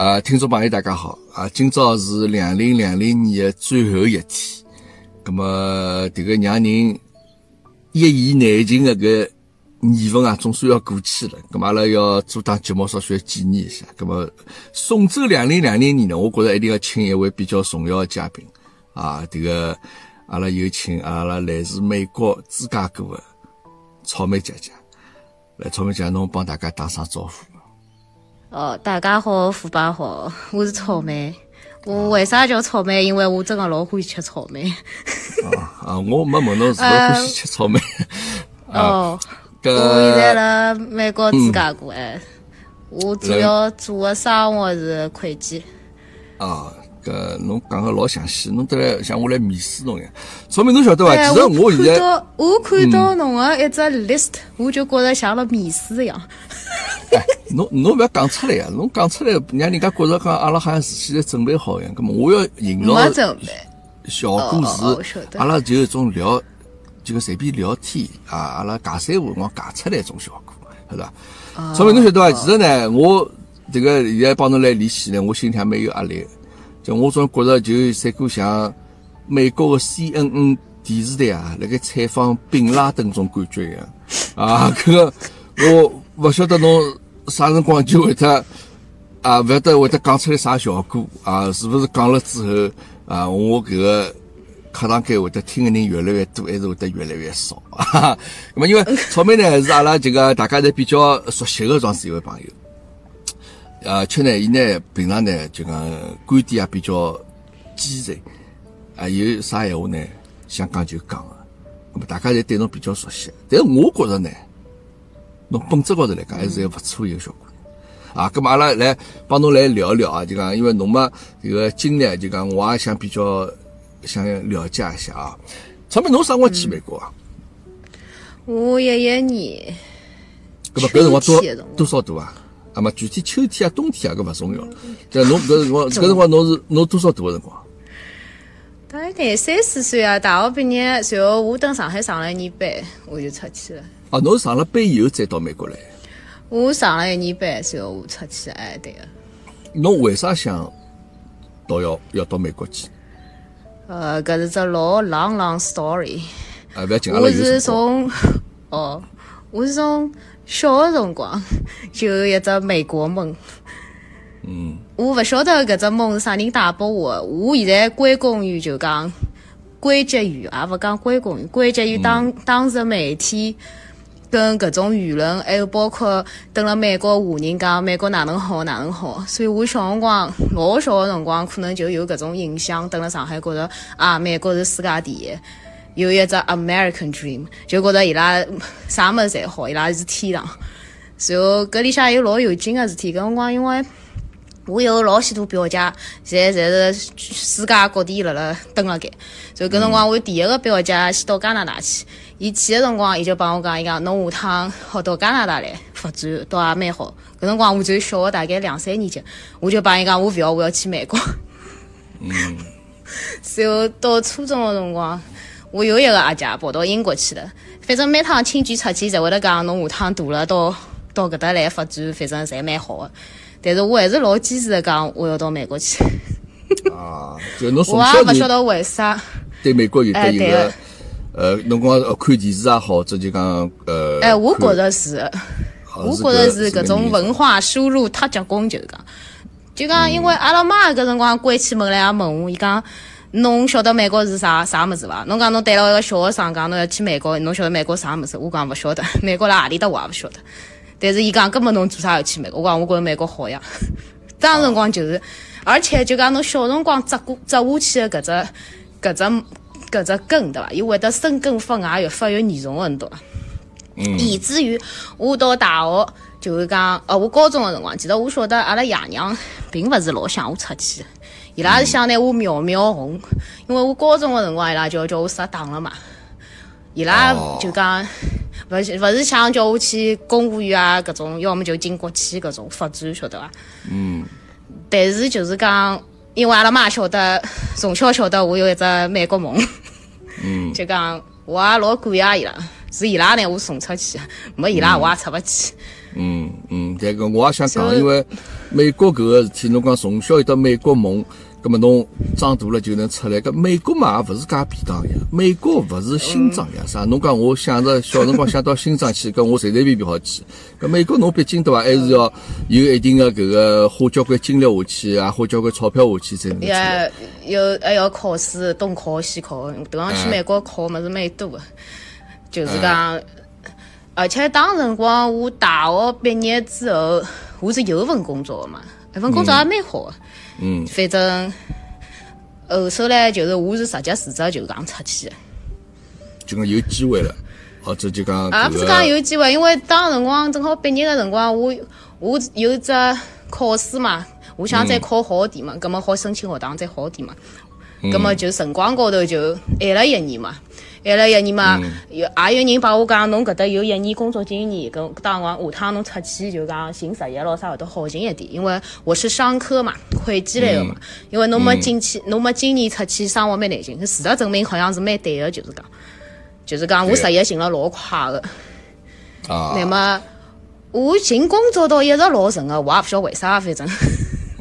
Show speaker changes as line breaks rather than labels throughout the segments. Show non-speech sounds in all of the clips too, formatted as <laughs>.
啊，听众朋友大家好啊！今朝是两零两零年的最后一天，那么这个让人一言难尽的个年份啊，总算要过去了。那么阿拉要做档节目，稍许纪念一下。那么送走两零两零年呢，我觉着一定要请一位比较重要的嘉宾啊！这个阿拉有请阿拉来自美国芝加哥的草莓姐姐。来，草莓姐姐，侬帮大家打声招呼。
哦，大家好，虎爸好，<laughs> 我是草莓。我为啥叫草莓？因为我真的老欢喜吃草莓。
啊啊！我没问侬是否欢喜吃草莓。
哦，我现在辣美国芝加哥哎，我主要做的生活是会计。
啊。搿侬讲个老详细，侬得来像我来面试侬一样。说明侬晓得伐？其实我现在
我看到侬个一只 list，我就觉着像了面试一样。<laughs>
哎，侬侬勿要讲出来呀！侬讲出来，让人家觉着讲阿拉好像事先在准备好一样。咁么我要营造效果是，阿拉就一种聊，就随便聊天啊，阿拉尬三胡，我尬出来一种效果，是吧？说明侬晓得伐？其实呢，我这个现在帮侬来联系呢，我心里还蛮有压力。就我总觉着，就三个像美国的 CNN 电视台啊，辣盖采访宾拉登种感觉一样啊。搿个我勿晓得侬啥辰光就会得啊，勿晓得会得讲出来啥效果啊？是勿是讲了之后啊，我搿个客堂间会得听的人越来越多，还是会得越来越少？哈。<laughs> 那么因为草莓呢是阿拉这个大家侪比较熟悉的状是一位朋友。呃，且呢，伊呢平常呢就讲观点也比较坚韧，啊，有啥闲话呢想讲就讲个，那么大家侪对侬比较熟悉。但是我觉着呢，侬本质高头来讲还是一个勿错一个小姑娘啊。咁么阿拉来帮侬来聊一聊啊，就讲因为侬嘛这个经历，就讲我也想比较想了解一下啊。草莓，侬啥辰光去美国啊？
我一一年。
咁么搿辰光多多少度啊？啊么具体秋天啊、冬天啊，搿勿重要。对，侬搿辰光，搿辰光侬是侬多少度个辰光？
大概三四岁啊，大学毕业，随后我等上海上了一年班，我就出去了。
哦，侬是上了班以后再到美国来？
我上了一年班，随后我出去，哎，对个。
侬为啥想到要要到美国去？
呃，搿是只老 long long story。
啊，勿要紧，
我是从哦，我是从。小个辰光就有一只美国梦，
嗯，
我勿晓得搿只梦是啥人带拨我。我现在归功于就讲归结于，也勿讲归功于，归结于当当时媒体跟各种舆论，还有包括等了美国华人讲美国哪能好哪能好。所以我小辰光老小的辰光，可能就有各种印象，等了上海觉得啊，美国是世界第一。有一只 American Dream，就觉得伊拉啥么子侪好，伊拉是天堂。然后搿里向有老有劲个事体，搿辰光因为我有老许多表姐，侪侪是世界各地辣辣蹲辣盖。所以搿辰光我第一个表姐先到加拿大去，伊去个辰光，伊就帮我讲，伊讲侬下趟好到加拿大来发展，倒也蛮好。搿辰光我就小个大概两三年级，我就帮伊讲我勿要，我要去美国。
嗯。<laughs>
然后到初中个辰光。我有一个阿姐跑到英国去了，反正每趟亲戚出去，侪会得讲侬下趟大了到到搿搭来发展，反正侪蛮好的。但是我还是老坚持的讲，我要到美国去。<laughs>
啊，就侬从
小我也勿晓得为啥。
对美国有得一个，呃，侬讲看电视也好，这就讲呃。
哎，我觉着是，我觉着是搿种文化输入太结棍，就是讲，就讲因为阿拉妈搿辰光关起门来也问我，伊讲。侬晓得美国是啥啥物事伐？侬讲侬对了一个小学生讲侬要去美国，侬晓得美国啥物事？我讲勿晓得，<laughs> 美国辣何里搭我也勿晓得。但是伊讲根本侬做啥要去美国？我讲我觉着美国好呀。<laughs> 当辰光就是，而且就讲侬小辰光扎过扎下去的搿只搿只搿只根对伐？伊会得生根发芽越发越严重很多。
嗯。
以至于我到大学就是讲，呃，我高中的辰光，其实我晓得阿拉爷娘并勿是老想我出去。伊拉是想拿我苗苗红，因为我高中的辰光，伊拉就要叫我杀党了嘛。伊拉就讲，勿是勿是想叫我去公务员啊，搿种，要么就进国企搿种发展，晓得伐？
嗯。
但是就是讲，因为阿拉妈晓得，从小晓得我有一只美国梦。
嗯。<laughs>
就讲，我也老感谢伊拉，是伊拉拿我送出去，没伊拉我也出勿去。
嗯嗯，这个我也想讲，因为。美国搿个事体，侬讲从小有得美国梦。咁么侬长大了就能出来？搿美国嘛也勿是介便当呀，美国勿是心脏呀，啥？侬讲我想着小辰光想到心脏去，搿我随随便便好去。搿美国侬毕竟对伐，还是要有一定的搿个花交关精力下去，也花交关钞票下去才能出来。
要还要考试，东考西考，迭样去美国考物事蛮多个，就是讲，而且当辰光我大学毕业之后，我是有份工作个嘛，那份工作也蛮好个。
嗯，
反正后首来就是我是直接辞职就讲出去，
就讲有机会了，或者就讲啊，
不是讲有机会，因为当辰光正好毕业的辰光，我我有只考试嘛，我想再考好点嘛，葛么好申请学堂再好点嘛，葛么就辰光高头就晚了一年嘛。挨了一年嘛，有也有人帮我讲，侬搿搭有一年工作经验，搿当光下趟侬出去就讲寻实习咯啥会得好寻一点，因为我是商科嘛，会计类个嘛，因为侬没进去，侬没经验出去，生活蛮难寻。事实证明好像是蛮对个，就是讲，就是讲我实习寻了老快个。
啊。
那么我寻工作倒一直老顺个，我也勿晓得为啥，反正。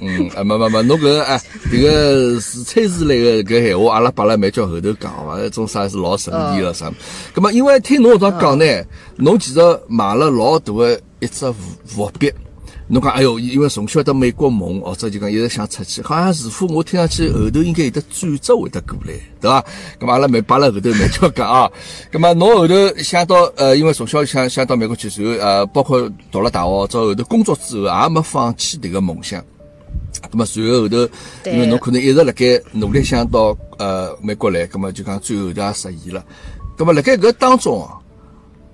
嗯，啊，没没没，侬搿哎，迭个自吹自擂个搿闲话，阿拉摆辣蛮叫后头讲伐？一种啥是老神秘了啥？葛末因为听侬搿讲呢，侬其实买了老大个一只伏伏笔。侬讲哎哟，因为从小到美国梦，或者就讲一直想出去，好像似乎我听上去后头应该有得转折会得过来，对伐？葛末阿拉蛮摆辣后头蛮叫讲啊。葛末侬后头想到呃，因为从小想想到美国去，然后呃，包括读了大学到后头工作之后，也没放弃迭个梦想。咁么随后后头，因为侬可能一直辣盖努力想到呃美国来，咁么就讲最后头也实现了。咁么辣盖搿当中哦，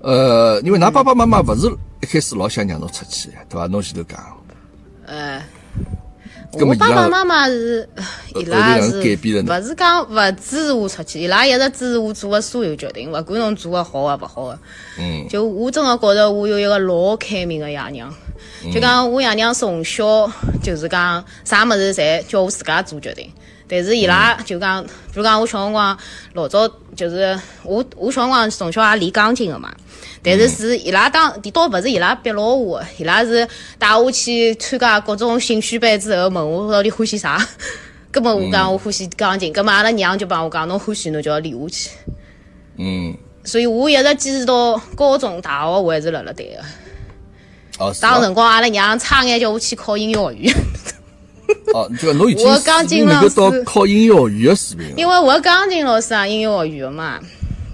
呃，因为㑚爸爸妈妈勿是一开始老想让侬出去，对伐？侬前头讲。
呃，我爸爸妈妈是伊拉是勿是讲勿支持我出去，伊拉一直支持我做个所有决定，勿管侬做个好个勿好个。
嗯。
就我真个觉着我有一个老开明个爷娘。就讲我爷娘从小就是讲啥物事侪叫我自家做决定，但是伊拉就讲，比如讲我小辰光老早就是我我小辰光从小也练钢琴的嘛，但是是伊拉当倒勿是伊拉逼牢我，伊拉是带我去参加各种兴趣班之后问我到底欢喜啥，<laughs> 根本我讲我欢喜钢琴，葛末阿拉娘就帮我讲侬欢喜侬就要练下去，
嗯，
所以我一直坚持到高中大学我还是辣辣对个。
哦，
当辰光阿拉娘差眼叫我去考音乐学院。
哦，就侬已经能够到考音乐学院的水平。
因为我钢琴老师啊，音乐学院的嘛，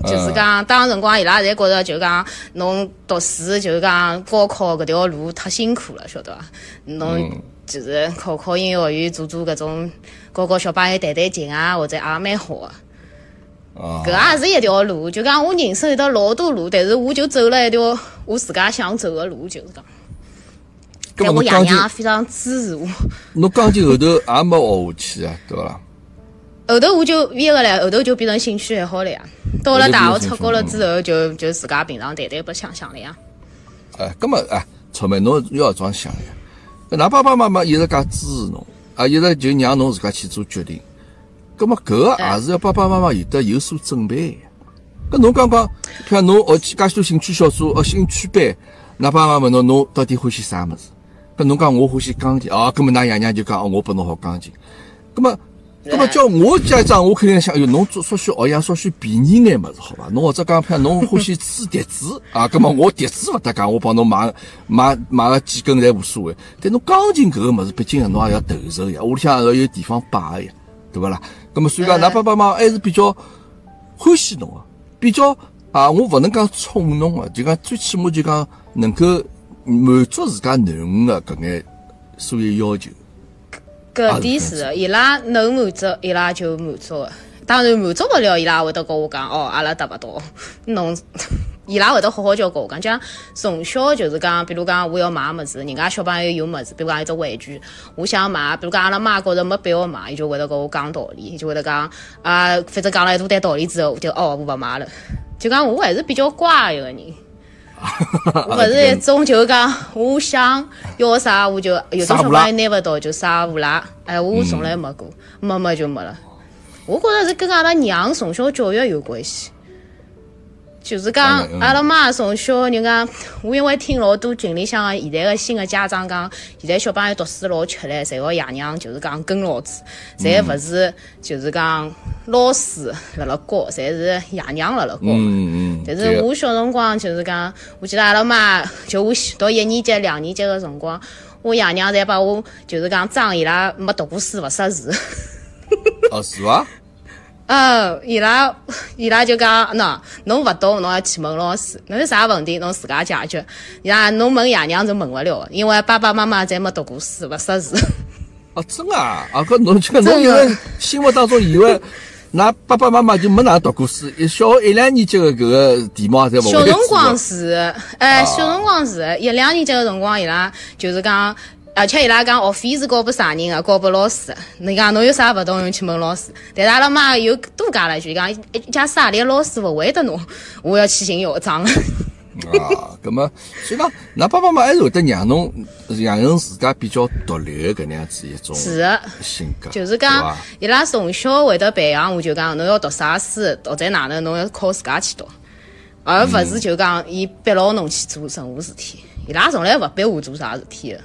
就是讲当辰光伊拉侪觉着就讲侬读书就讲高考搿条路太辛苦了，晓得伐？侬就是考考音乐学院，做做搿种教教小朋友弹弹琴啊，或者也蛮好的。搿也是一条路，就讲我人生有得老多路，但是我就走了一条我自家想走的路，就是讲。但我爷娘非常支持我。
侬钢琴后头也没学下去啊，对伐？
后头我就毕业了，后头就变成兴趣爱好了呀。到了大学出国了之后，就就自家平常谈谈白相相了呀。
哎，搿么哎，草莓侬要这样想呀？㑚爸爸妈妈一直介支持侬，啊，一直就让侬自家去做决定。咁么，搿个也是要爸爸妈妈有得有所准备。搿侬刚刚，像侬学去介许多兴趣小组，学兴趣班，那爸妈问侬，侬到底欢喜啥物事？搿侬讲我欢喜钢琴，哦，搿么，㑚爷娘就讲，哦，我拨侬学钢琴。搿么，搿么叫我家长，我肯定想，哎哟，侬做稍许学样，稍许便宜眼物事，好伐？侬或者讲，譬如侬欢喜吹笛子，<laughs> 啊，搿么我笛子勿搭讲，我帮侬买买买个几根侪无所谓。但侬钢琴搿个物事，毕竟侬也要投入呀，屋里向要有地方摆呀，对勿啦？咁么，所以讲，㑚爸爸妈妈还是比较欢喜侬个，比较啊，我勿能讲宠侬个，就讲最起码就讲能够满足自家囡恩个搿眼所有要求。
搿点是，伊拉能满足，伊拉就满足个。当然满足勿了，伊拉会得跟我讲，哦，阿拉达勿到，侬。伊拉会得好好教我，讲讲从小就是讲，比如讲我要买物事，人家小朋友有物事，比如讲一只玩具，我想买，比如讲阿拉妈觉着没必要买，伊就会得跟我讲道理，就会得讲啊，反正讲了一大堆道理之后，就哦，我勿买了。就讲我还是比较乖一个人，<laughs> 我勿是一种就讲我想要啥我就有种小朋友拿勿到就啥无赖，哎，我从来没过，没没就没了。我觉着是跟阿拉娘从小教育有关系。就是讲，阿拉妈从小人家，我因为听老多群里向个现在个新个家长讲，现在小朋友读书老吃力，侪要爷娘就是讲跟牢子，侪勿是就是讲老师辣辣教，侪是爷娘辣辣教。
嗯嗯。
但是我小辰光就是讲，我记得阿拉妈就我读一年级、两年级个辰光，我爷娘侪把我就是讲装伊拉没读过书勿识字。<laughs>
哦，是伐？
嗯，伊拉伊拉就讲，喏，侬勿懂，侬要去问老师，侬有啥问题，侬自家解决。伊拉侬问爷娘是问勿了，因为爸爸妈妈侪没读过书，勿识字。<laughs>
哦，真啊！啊，搿侬就侬因为心目当中以为，㑚爸爸妈妈就没哪读过书，一小学一两年级的搿个题目侪勿会
小辰光是，哎，小辰光是一两年级的辰光，伊拉就是讲。而且伊拉讲学费是交拨啥人个？交拨老师。你讲侬有啥勿懂，用去问老师。但是阿拉妈又多加了一句，讲假使何里个老师勿会得侬，我要去寻校长。<laughs>
啊，咁么，所以讲，㑚爸爸妈妈还是会得让侬养成自家比较独立个搿能样子一种
是
性格，
就是讲，伊拉从小会得培养我，就讲侬要读啥书，或者哪能，侬要靠自家去读，而勿是就讲伊逼牢侬去做任何事体。伊拉从来勿逼我做啥事体个。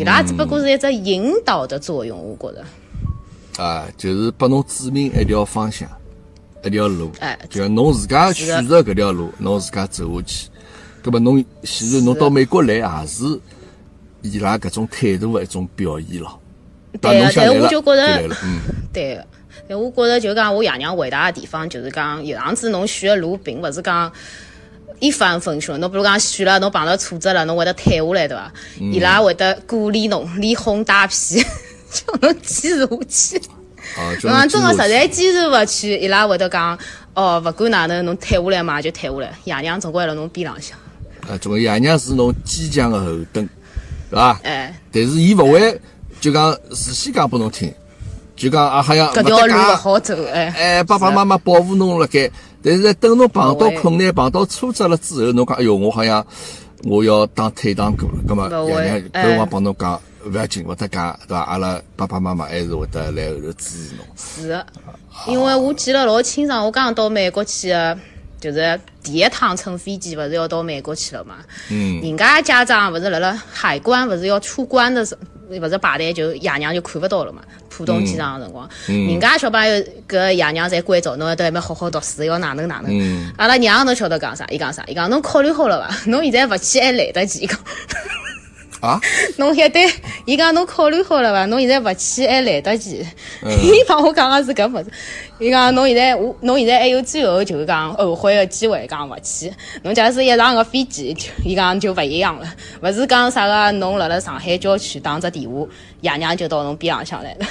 伊拉只不过是一只引导的作用，我觉着。
啊，就是拨侬指明一条方向，一条路。
哎，
就侬自家选择搿条路，侬自家走下去。葛末侬显然侬到美国来，也是伊拉搿种态度的一种表现咯。
对
个，
但我就觉着，
嗯，
对个。但我觉着就讲我爷娘伟大的地方，就是讲有样子侬选个路，并勿是讲。一帆风顺，侬比如讲选了，侬碰到挫折了，侬会得退下来，对伐？伊拉会得鼓励侬，连哄带骗，叫侬坚持下去。侬讲真个实在坚持勿去，伊拉会得讲，哦，勿管哪能，侬退下来嘛就退下来，爷娘总归辣侬边浪向。
啊，总归爷娘是侬坚强个后盾，对伐？
哎。
但是伊勿会就讲事先讲拨侬听，就讲啊，好像
搿条路勿好走，哎。
哎，爸爸妈妈保护侬辣盖。但是等侬碰到困难、碰到挫折了之后，侬讲哎哟，我好像我要当退堂鼓了。葛么爷娘搿辰光帮侬讲，勿要紧，勿得讲，对伐？阿拉爸爸妈妈还是会得来后头支持侬。
是，因为我记得老清爽，我刚到美国去个，就是第一趟乘飞机，勿是要到美国去了嘛？
嗯。
人家家长勿是辣辣海关，勿是要出关的时，勿是排队就爷娘就看勿到了嘛？浦东机场个辰光，人家小朋友搿爷娘侪关照，侬要得要好好读书，要哪能哪能。阿拉娘侬晓得讲啥？伊讲啥？伊讲侬考虑好了伐？<laughs> 侬现在勿去还来得及。伊讲
啊？<laughs>
侬现在，伊讲侬考虑好了伐？侬现在勿去还来得及。<laughs> 伊帮我讲个是搿物事。伊讲侬现在，我侬现在还有最后就是讲后悔个机会，讲勿去。侬假使一上个飞机，伊讲就勿一样了。勿是讲啥个侬辣辣上海郊区打只电话，爷娘就到侬边浪向来了。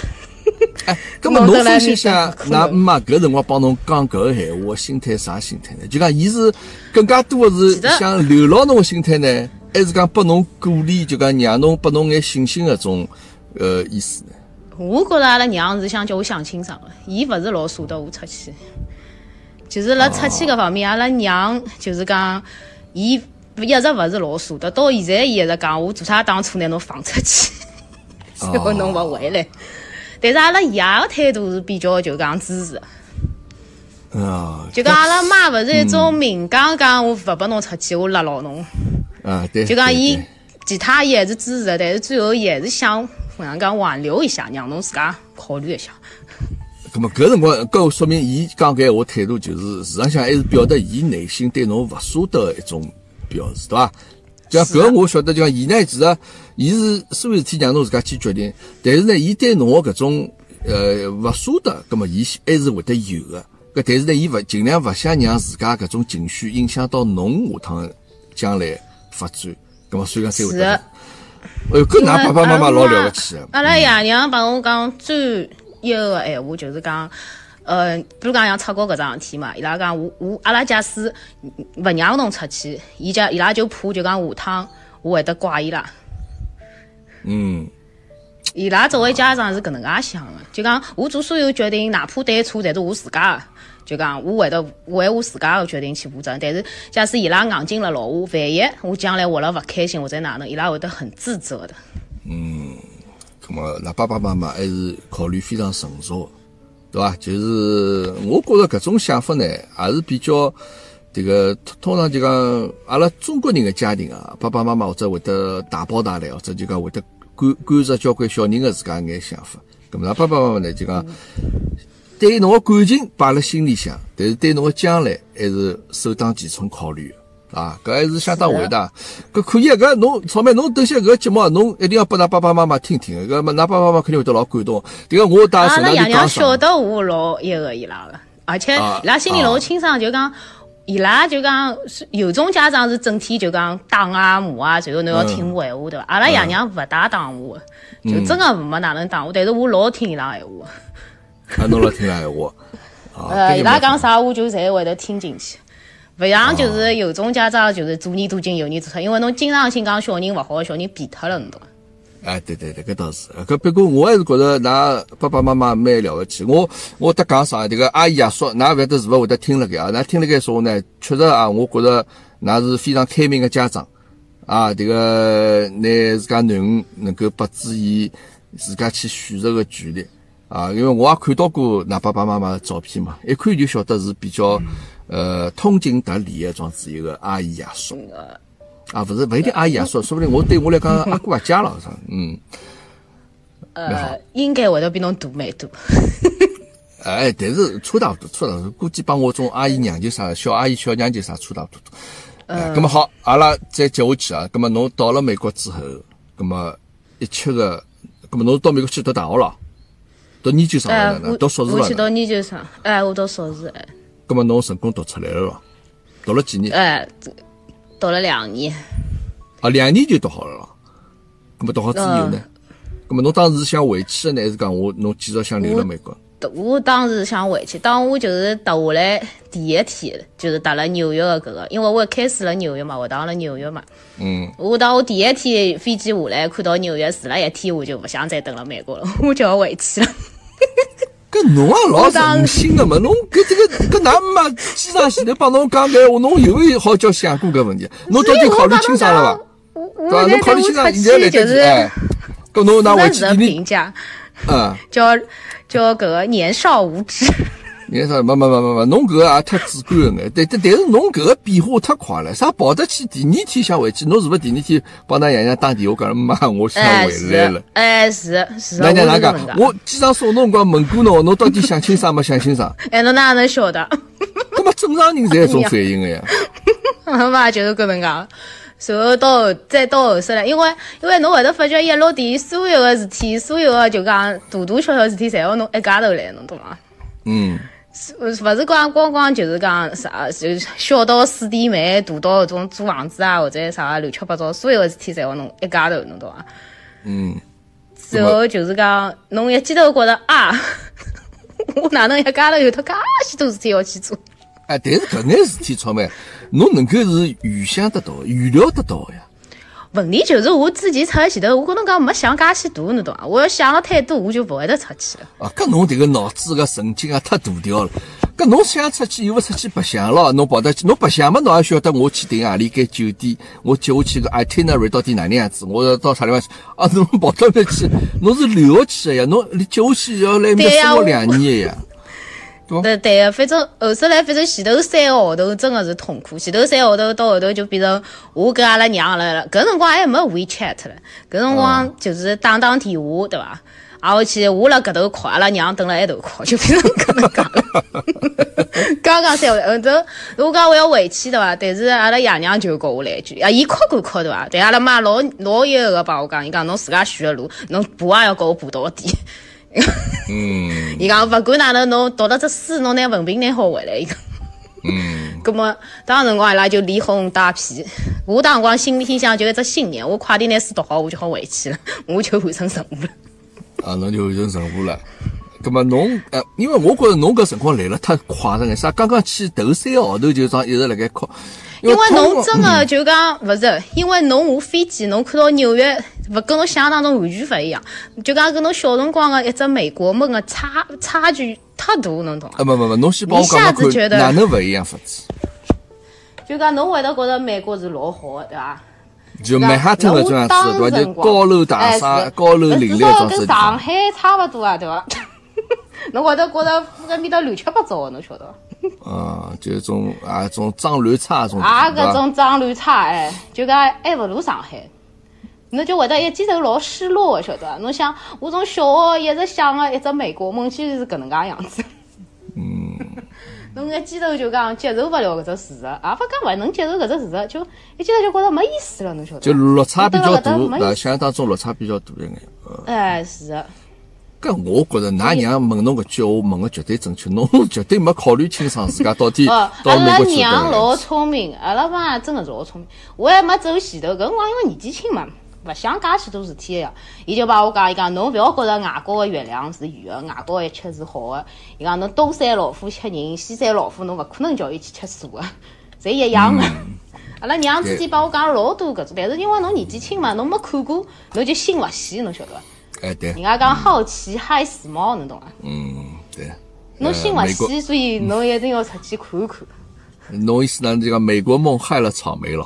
<laughs>
哎，咁么侬分析下，㑚妈搿辰光帮侬讲搿个闲话，心态啥心态呢？就讲伊是更加多的是想留牢侬个心态呢，还是讲拨侬鼓励，就讲让侬拨侬眼信心个种呃意思。呢？
我觉着阿拉娘是想叫我想清爽个，伊勿是老舍得我出去，就是辣出去搿方面，阿拉娘就是讲，伊一直勿是老舍得，到现在伊一直讲我做啥当初拿侬放出去，<laughs> <laughs> 最后侬勿回来。但是阿拉爷个态度是比较就讲支持，
啊，
就讲阿拉妈勿是一种明讲讲我勿拨侬出去，我勒牢侬，
啊对，
就讲伊其他伊还是支持的，但是最后伊还是想怎样讲挽留一下，让侬自家考虑一下。
咁么搿辰光，搿说明伊讲搿话态度就是事实际上还是表达伊内心对侬勿舍得一种表示，对伐？就搿我晓得，就讲伊呢，其实伊是所有事体让侬自家去决定，但是呢，伊对侬个搿种呃勿舍得，葛末伊还是会得有个。搿但是呢，伊勿尽量勿想让自家搿种情绪影响到侬下趟将来发展。葛末所以讲才会得。哎哟，搿㑚爸爸妈妈老了不起个。
阿拉爷娘帮我讲最一个闲话就是讲。呃，比如讲像出国搿桩事体嘛，伊拉讲我我阿拉假使勿让侬出去，伊家伊拉就怕就讲下趟我会得怪伊拉。
嗯。
伊拉作为家长是搿能介想的，就讲我做所有决定，哪怕对错，侪是我自家的，就讲我会得为我自家的决定去负责。但是假使伊拉硬劲了牢我，万一我将来活了勿开心或者哪能，伊拉会得很自责的。
嗯，咁么那爸爸妈妈还是考虑非常成熟。对伐？就是我觉着搿种想法呢，还是比较，迭个通常就讲阿拉中国人的家庭啊，爸爸妈妈或者会得大包大揽，或者就讲会得管管着交关小人的自家眼想法。咁么，爸爸妈妈呢就讲，对侬个感情摆辣心里向，但是对侬个将来还是首当其冲考虑的啊！搿还是相当伟大。搿可以啊！搿侬草莓，侬等下搿节目，侬一定要拨㑚爸爸妈妈听听。搿么，㑚爸爸妈妈肯定会得老感动。迭个我打算
拉爷娘晓得我老一个伊拉个，而且伊拉心里老清爽，就讲伊拉就讲有种家长是整天就讲打啊骂啊，然后侬要听我闲话对伐？阿拉爷娘勿大打我。就真个没哪能打我，但是我老听伊拉闲话。<laughs>
啊，侬老听伊拉闲话。
呃，伊拉讲啥我就侪会得听进去。勿像就是有种家长就是左耳朵进右耳朵出，因为侬经常性讲小人勿好，小人变脱了，侬懂伐？
哎，对对对，搿倒是。搿不过我还是觉着㑚爸爸妈妈蛮了勿起。我我得讲啥？迭个阿姨阿叔，㑚勿晓得是勿会得听了盖啊？㑚听了盖说话呢，确实啊，我觉着㑚是非常开明个家长。啊，这个拿自家囡恩能够拨自己自家去选择个权利啊，因为我也看到过㑚爸爸妈妈的照片嘛，一看就晓得是比较呃通情达理的状子一个阿姨爷叔啊，勿是勿一定阿姨爷叔，说不定我对我来讲阿哥阿姐了，嗯，
呃，应该会得比侬大蛮多，<laughs>
哎，但是差大不多，差大多，估计帮我种阿姨娘舅啥小阿姨小娘舅啥差大不多。哎，咁么好，阿拉再接下去啊。咁么侬到了美国之后，咁么一切个，咁么侬到美国去读大学了，读研究生了呢？读硕士了？
我去读研究生，哎，我读硕士，哎。
咁么侬成功读出来了咯？读了几年？
哎，读了两年。
啊，两年就读好了咯。咁么读好之后呢？咁么侬当时想回去的呢，还是讲我侬继续想留辣美国？
我当时想回去，当我就是读下来第一天，就是踏了纽约的搿个，因为我一开始辣纽约嘛，我当了纽约嘛。
嗯。
我当我第一天飞机下来，看到纽约住了一天，我就勿想再等了美国了，<laughs> 我就要回去了。
搿侬也老任性的嘛，侬搿这个搿㑚妈机场前头帮侬讲搿话，侬有没有好叫想过搿问题？<laughs> 侬到底考虑清爽了伐？对伐？侬考虑清爽，现在来得及哎。<laughs> 搿侬拿回去
评价，
嗯，
叫。叫搿个年少无知，
年少没没没没没，侬搿个也太主观了眼。但但但是侬搿个变化太快了，啥跑得去第二天想回去，侬是勿是第二天帮㑚爷娘打电话讲妈，我想回来了？
哎是是，
哪娘哪讲？我机场送侬辰光问过侬，侬到底想清爽没想清爽？<laughs>
哎，侬哪能晓得？
搿么正常人侪种反应个呀？<laughs>
嘛就是搿能介。随后到后再到后首来，因为因为侬会得发觉一落地，所有个事体，所有个就讲大大小小事体，侪要侬一家头来，侬懂伐？
嗯，
勿是光光光就是讲啥，就小到水电煤，大到搿种租房子啊或者啥乱七八糟，所有个事体侪要侬一家头，侬懂伐？
嗯，
然后就是讲侬一记头觉着啊，<laughs> 我哪能一家头有得介许多事体要去做？
哎，但是搿眼事体，草莓。侬能够是预想得到、预料得到呀？
问题就是我之前出来前头，我跟侬讲没想介许多，侬懂伐？我要想了太多，我就勿会得出去了。
啊，搿侬迭个脑子个神经啊，太大条了。搿侬想出去又勿出去白相咯？侬跑得去，侬白相嘛？侬也晓得我去订何里间酒店，我接下去个 itinerary 到底哪能样子？我要到啥地方去？啊，侬跑到那去，侬是留下去个呀？侬接下去要来面生活两年个呀？
对对啊，反正后首来，反正前头三个号头真的是痛苦。前头三个号头到后头就变成我跟阿拉娘了，搿辰光还没 WeChat 了，搿辰光就是打打电话，对伐？挨下去我辣搿头哭，阿拉娘蹲辣埃头哭，就变成搿能介了。<laughs> 刚刚三后头，我讲我要回去，对伐？但是阿拉爷娘就告我来一句，啊，伊哭归哭，对伐？但阿拉妈老老一个个帮我讲，伊讲侬自家选个路，侬爬也要跟我爬到底。
嗯，<laughs>
伊讲勿管哪能，侬读了只书，侬拿文凭拿好回来。伊讲，
嗯，
葛么当辰光伊拉就连哄带骗。我当辰光心里心想就一只信念，我快点拿书读好，我就好回去了，<laughs> 我就完成任务了。
啊，侬就完成任务了。葛么侬呃，因为我觉着侬搿辰光来了太快了眼，啥刚刚去头三个号头就装一直辣盖哭。
因为侬真的就讲勿是，因为侬下飞机，侬看到纽约，勿跟侬想象当中完全勿一样。就讲跟侬小辰光的一只美国梦的差差距太大，侬懂伐？
啊，不不不，侬先帮我讲讲哪能勿一样法子？
就讲侬会得觉得美国是老好的，对伐？
就曼哈顿搿种样子，对伐？就高楼大厦、高楼林立种
跟上海差勿多啊，对伐？<laughs> 侬会得觉得搿面搭乱七八糟的，侬晓得伐？<laughs>
啊，就种啊种脏乱差种。
啊，搿种脏乱差哎，就讲还勿如上海。侬就会得一记头老失落，晓得伐？侬想，我从小学一直想个一只美国梦，其实是搿能介样子。
嗯。<laughs>
侬一记头就讲接受勿了搿只事实，也勿讲勿能接受搿只事实，就一记头就觉着没意思了，侬晓得
就落差比较大，呃，想象当中落差比较大一眼。
哎，是的。
搿我觉着，㑚娘问侬搿句话问个绝对正确，侬绝对没考虑清爽自家到底 <laughs> 到美国去阿
拉娘老聪明，阿拉妈真个是老聪明。我还没走前头，搿辰光因为年纪轻嘛，勿想介许多事体个呀。伊就帮我讲，伊讲侬勿要觉着外国个月亮是圆个，外国一切是好个。伊讲侬东山老虎吃人，西山老虎侬勿可能叫伊去吃素个，<laughs> 侪一样个。阿拉娘之前帮我讲了老多搿种，但是因为侬年纪轻嘛，侬没看过，侬就心勿细，侬晓得伐？
哎，对，
人家讲好奇害死猫，侬懂伐？
嗯，对。
侬心勿细，所以侬一定要出去看看。
侬意思呢？这个美国梦害了草莓了。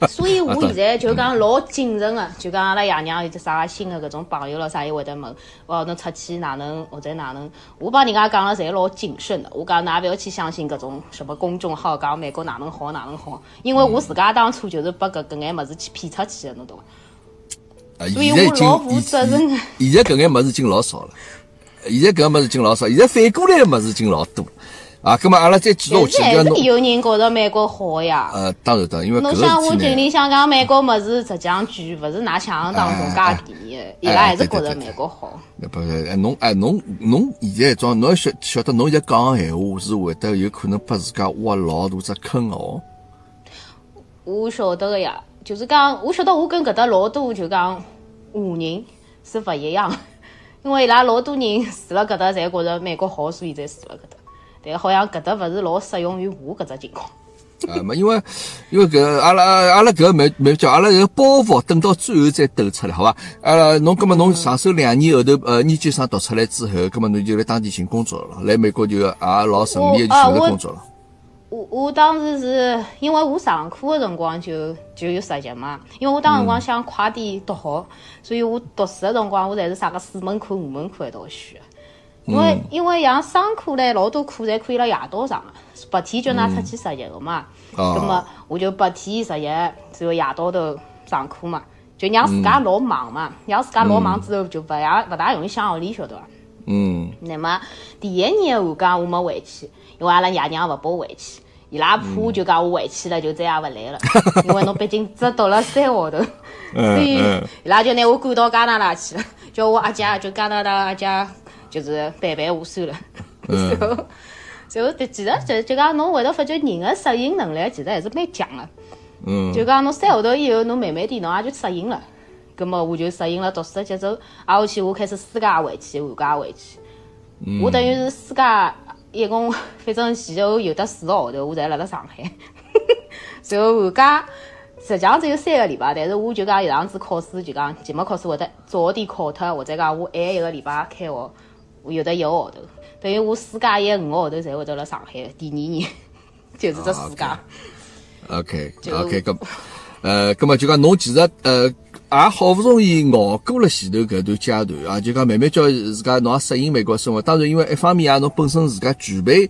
<laughs>
所以我现在就讲老谨慎个，就讲阿拉爷娘有只啥新个搿种朋友了啥，伊会得问，哦，侬出去哪能或者哪能？我帮人家讲了，侪老谨慎的。我讲㑚勿要去相信搿种什么公众号讲美国哪能好哪能好，因为我自家当初就是把搿搿眼物事去骗出去的，侬懂伐？所以我老负责任个。
现在搿眼物事已经老少了，现在搿物事已经老少，现在反过来个物事已经老多。啊，葛末阿拉再继续下去。
还是有人觉着美国好呀。
呃，当然当然，因为
侬想我群里向讲美国物事，实际上贵，勿是㑚想象当中介便宜，伊拉还是觉着美国好。
不是，哎，侬哎侬侬现在装，侬要晓晓得，侬现在讲个闲话是会得有可能把自家挖老大只坑哦。
我晓得个呀。就是讲，我晓得我跟搿搭老多就讲华人是勿一样，<laughs> 因为伊拉老多人住辣搿搭，侪觉着美国好，所以才住辣搿搭。但好像搿搭勿是老适用于我搿只情况。
啊，没，因为因为搿阿拉阿拉搿没没叫阿拉搿包袱等到最后再抖出来，好伐？阿拉侬搿么侬上手两年后头，呃，研究生读出来之后，搿么侬就来当地寻工作了，来美国就也老顺利就寻到工作了。
我我当时是因为我上课的辰光就就有实习嘛，因为我当辰光想快点读好，所以我读书的辰光我侪是啥个四门课五门课一道选。因为因为像商科嘞，老多课侪可以辣夜到上个，白天叫㑚出去实习个嘛。哦。咁么我就白天实习，然后夜到头上课嘛，就让自家老忙嘛，让自家老忙之后就勿大勿大容易想学里，晓得伐？
嗯。
那么第一年寒假我没回去。因为阿拉爷娘勿拨我回去，伊拉怕就讲我回去了就再也勿来了。<laughs> 因为侬毕竟只读了三号头，<laughs> 所以伊拉就拿我赶到加拿大去了，叫我阿姐就加拿大阿姐就是陪陪我算了。然 <laughs> 后，然后其实就就讲侬会得发觉人的适应能力其实还是蛮强的。
嗯。
就讲侬三号头以后，侬慢慢点侬也就适应了。葛么我就适应了读书的节奏，挨下去我开始暑假回去，寒假回去。我等于是暑假。一共反正前后有的四个号头，我侪辣辣上海。<laughs> 然后寒假实际上只有三个礼拜，但是我就讲有趟子考试，就讲期末考试会得早点考脱，或者讲我晚一个礼拜开学，我有的一个号头，等于我暑假一五个号头侪会得辣上海。第二年 <laughs> 就是这暑假。
OK OK，咁呃，咁么就讲侬其实呃。也好不容易熬过了前头搿段阶段啊，就讲慢慢叫自家侬适应美国生活。当然，因为一方面啊，侬本身自家具备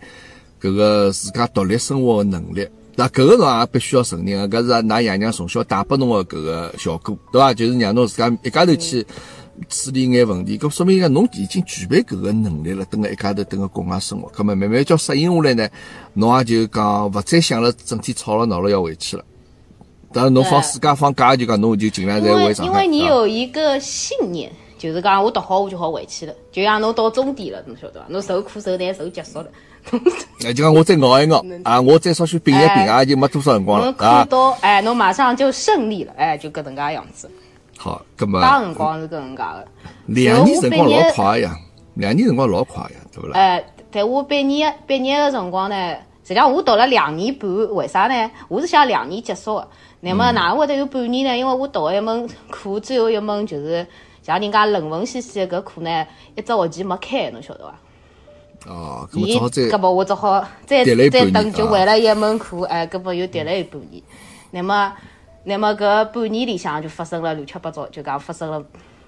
搿个自家独立生活的能力，那搿个侬也必须要承认个，搿是㑚爷娘从小带拨侬的搿个效果，对伐？就是让侬自家一家头去处理眼问题，搿说明讲侬已经具备搿个能力了。等个一家头等个国外生活，搿么慢慢叫适应下来呢，侬也就讲勿再想了，整天吵了闹了要回去了。但侬放暑假放假就讲侬就尽量在回上
海。因为你有一个信念，就是讲我读好我就好回去了，就像侬到终点了，侬晓得伐？侬受苦受难受结束了。
哎，就讲我再熬一熬啊，我再稍许病一病啊，就没多少辰光了啊。
看到哎，侬马上就胜利了，哎，就搿能介样子。
好，搿么。
当辰光是搿能介个。
两年辰光老快呀，两年辰光老快呀，对不啦？
哎，但我毕业毕业个辰光呢，实际上我读了两年半，为啥呢？我是想两年结束个。那么哪会得有半年呢？因为我读一门课，最后一门就是像人家论文系系的搿课呢，一只学期没开，侬晓得伐？
哦，搿么再，
搿么我只好再再等，就为了一门课，哎，搿么又跌了一半年。那么，那么搿半年里向就发生了乱七八糟，就讲发生了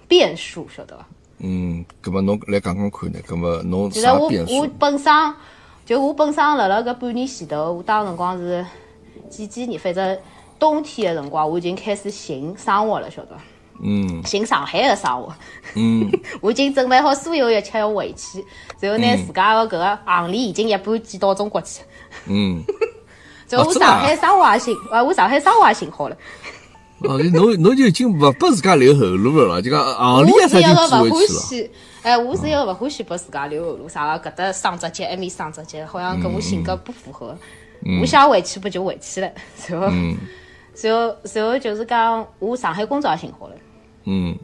变数，晓得伐？
嗯，搿么侬来讲讲看呢？搿么侬啥变数？
我我本身就我本身辣辣搿半年前头，我当辰光是几几年，反正冬天的辰光，我已经开始寻生活了，晓得伐？
嗯
寻上海的生活。
嗯，<laughs>
我已经准备好所有一切要回去，然后拿自家的搿个行李已经一半寄到中国去。
嗯，<laughs>
就我上海生活也寻，呃，我上海生活也寻好了。
哦，侬侬就已经勿拨自家留后路了了，就讲行李
我
啊啥就
是一个勿欢
寄回去了。
喜，哎，我是一个勿欢喜拨自家留后路，啥个搿搭上只节，埃面上只节，好像跟我性格不符合。我想回去不就回去了，<laughs> 然后，
嗯
然后，然后就是讲我上海工作也寻好了，
嗯，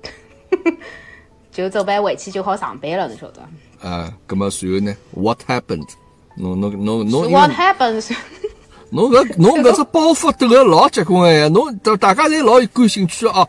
<laughs>
就准备回去就好上班了，侬晓得伐
啊，葛么随后呢？What happened？侬侬侬侬
？What happened？<laughs>
侬搿 <laughs> 侬搿只包袱抖个老结棍个呀！侬大大家侪老有感兴趣哦，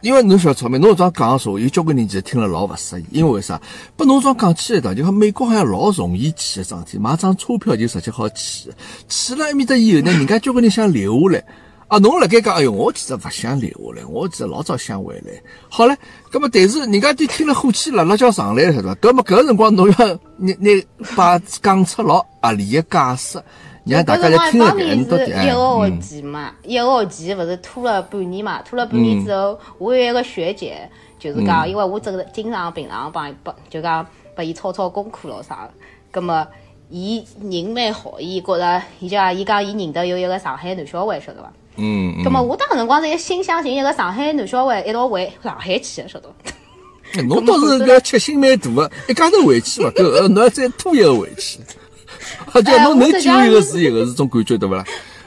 因为侬晓得草莓，侬这样讲个时候，有交关人其实听了老勿适意，因为为啥？拨侬这样讲起来的，就讲美国好像老容易去个桩事体，买张车票就直接好去的，去了埃面搭以后呢，人家交关人想留下来。啊，侬辣盖讲，哎哟，我其实勿想留下来，我其实老早想回来。好唻，葛么但是人家就听了火气辣辣叫上来了，晓得伐？葛么搿个辰光侬要拿拿把讲出老合理个解释。让大家来听了
方面
搿到底
是
哎
一个学
嗯
期嘛，一个学期勿是拖了半年嘛，拖了半年之后，我有一个学姐，就是讲，因为我真个经常平常帮伊帮，就讲拨伊抄抄功课咯啥个，葛么伊人蛮好，伊觉着伊就讲伊讲伊认得有一个上海男小孩，晓得伐？
嗯嗯。
葛么我当时辰光是一心想寻一个上海男小孩一道回上海去的，晓得伐？<laughs>
嗯，侬倒是搿决心蛮大个，一家头回去勿够呃侬要再拖一个回去，<laughs> 啊，就
哎
侬能救一个是一个，是种感觉对勿啦？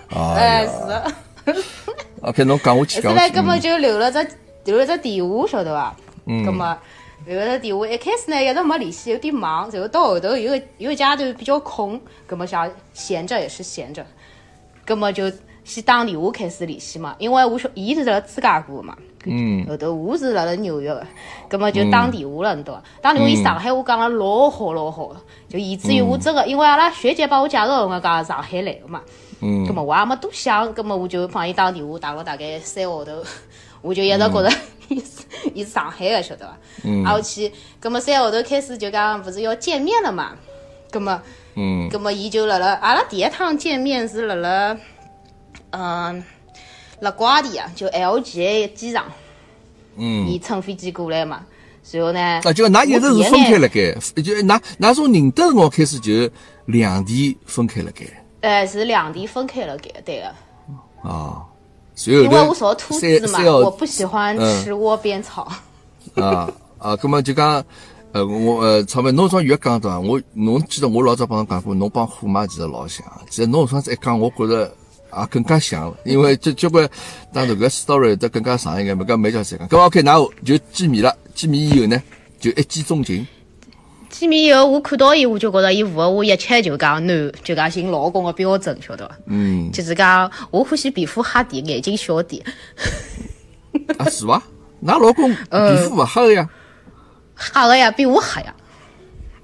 哎，<laughs>
哎
是。<laughs>
OK，侬讲下去，
后来
讲下去。
根本就留了只留了只电话，晓得伐？
嗯
那么留了只电话，一开始呢一直没联系，有点忙。然后到后头有个有个阶段比较空，那么想闲着也是闲着，那么就先打电话开始联系嘛。因为我说伊是辣芝加哥嘛，
嗯
后头我是辣辣纽约个，葛么就打电话了，你懂伐？打电话伊上海话讲了老好老好的，就以至于我真个，因为阿拉学姐帮我介绍辰光讲上海来个嘛。
嗯
咁么我也没多想，咁么我就帮伊打电话，打了大概三个号头，<laughs> 我就一直觉着伊是伊是上海个，晓得伐？
嗯
挨下去，咁么三个号头开始就讲勿是要见面了嘛？咁么，
嗯
咁么伊就辣辣阿拉第一趟见面是辣辣，嗯，辣瓜地啊，就 LGA 机场，
嗯，
伊乘飞机过来嘛，然后呢，
啊，就㑚一直是分开
了，
辣盖，就㑚㑚从认得辰光开始就两地分开辣盖
呃，是两地分开了，盖对个。
啊。随后
因为我
头
属兔
三
子嘛，我不喜欢
嗯
吃窝边草。
啊啊，葛么就讲，呃，我呃，草莓，侬从越讲对伐？我侬记得我老早帮侬讲过，侬帮虎妈其实老像，其实侬上次一讲，我觉着啊更加像了，因为这交关当然搿 story 得更加长一眼，没搿没叫再讲。搿 OK，那就见面了，见面以后呢，就一见钟情。
见面以后，我看到伊，我就觉着伊符合我一切就讲男就讲寻老公的标准，晓得伐？
嗯，
就是讲我欢喜皮肤黑点，眼睛小点，<laughs>
啊是伐？㑚老公皮肤勿黑个呀？
黑个呀，比我黑呀。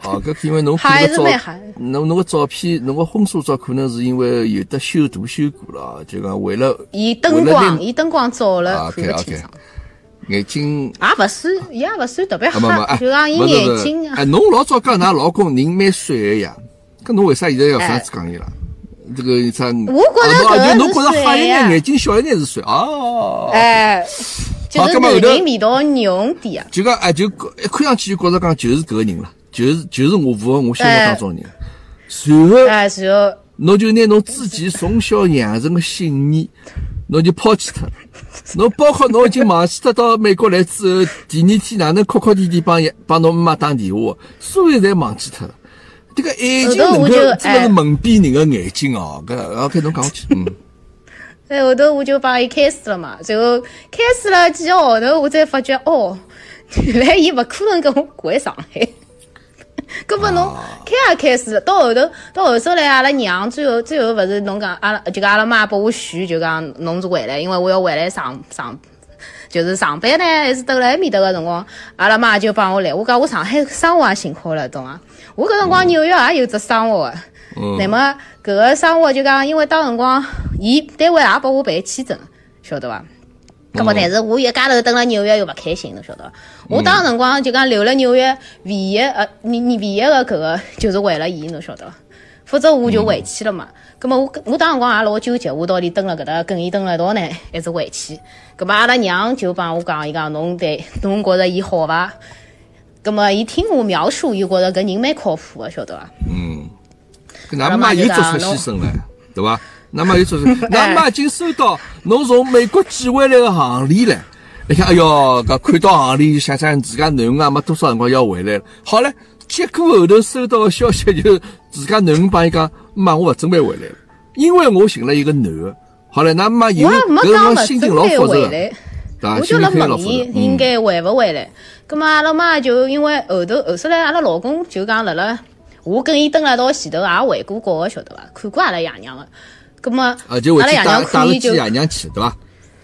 哦，搿因为侬
还
看个照侬侬个照片，侬个婚纱照可能是因为有的修图修过了，就讲为了
伊灯光，
那
伊灯光照
啊
了看勿清爽。
眼睛
也勿算，伊也勿算特别黑，就讲伊眼睛
哎，侬老早讲㑚老公人蛮帅个呀，搿侬为啥现在要这样子讲伊拉？这个啥？
我觉得
啊侬啊
搿
就侬觉着
是
黑一眼，眼睛小一眼是帅哦。
哎，就是
头
人味道浓点啊。
就讲哎，就一看上去就觉着讲就是搿个人了，就是就是我符合我心目当中的人。随后
哎，然后
侬就拿侬自己从小养成个信念，侬就抛弃脱了。<laughs> 侬包括侬已经忘记脱到美国来之后，第二天哪能哭哭啼啼帮爷帮侬妈妈打电话，所有侪忘记脱了。这个爱情能够真的是
哎
蒙蔽人的眼睛哦。搿 OK，侬讲下去，嗯，
然后头我就帮伊开始了嘛，然后开始了几个号头，我才发觉哦，原来伊勿可能跟我回上海。根本侬开也开始了，到后头到后头来，阿拉娘最后最后勿是侬讲阿拉就讲阿拉妈拨我选，就讲侬是回来，因为我要回来上上。就是上班呢，还是蹲辣埃面搭个辰光，阿拉妈就帮我来。我讲我上海生活也辛苦了，懂伐？我搿辰光纽约也有只生活个。那么搿个生活就讲，因为当辰光伊单位也拨我办签证，晓得伐？葛么，但是我一家头蹲辣纽约又勿开心，侬晓得伐？我当辰光就讲留辣纽约，唯一呃，你你唯一个搿个就是为了伊，侬晓得伐？否则我就回去了嘛。葛么我我当辰光也老纠结，我到底蹲辣搿搭跟伊蹲辣一道呢，还是回去？葛么阿拉娘就帮我讲，伊讲侬对侬觉着伊好伐？葛么伊听我描述，伊觉着搿人蛮靠谱个，晓得伐？
嗯，搿㑚妈又做出牺牲了，对伐？那么又做出，<laughs> 㑚妈已经收到侬从美国寄回来个行李了。一看，哎哟，搿看到行李，想想自家囡恩啊，没多少辰光要回来了。好了，结果后头收到个消息就自家囡恩帮伊讲，妈，我勿准备回来了，因为我寻了一个男个。好了，那妈有搿辰光心情老复杂，对
伐？我就辣问伊应该回勿回来。葛末阿拉妈就因为后头后首来，阿拉老公就讲辣辣，我跟伊蹲辣一道前头也回过国个，晓得伐？看过阿拉爷娘个。葛末阿拉爷娘可以就
爷娘去，对伐？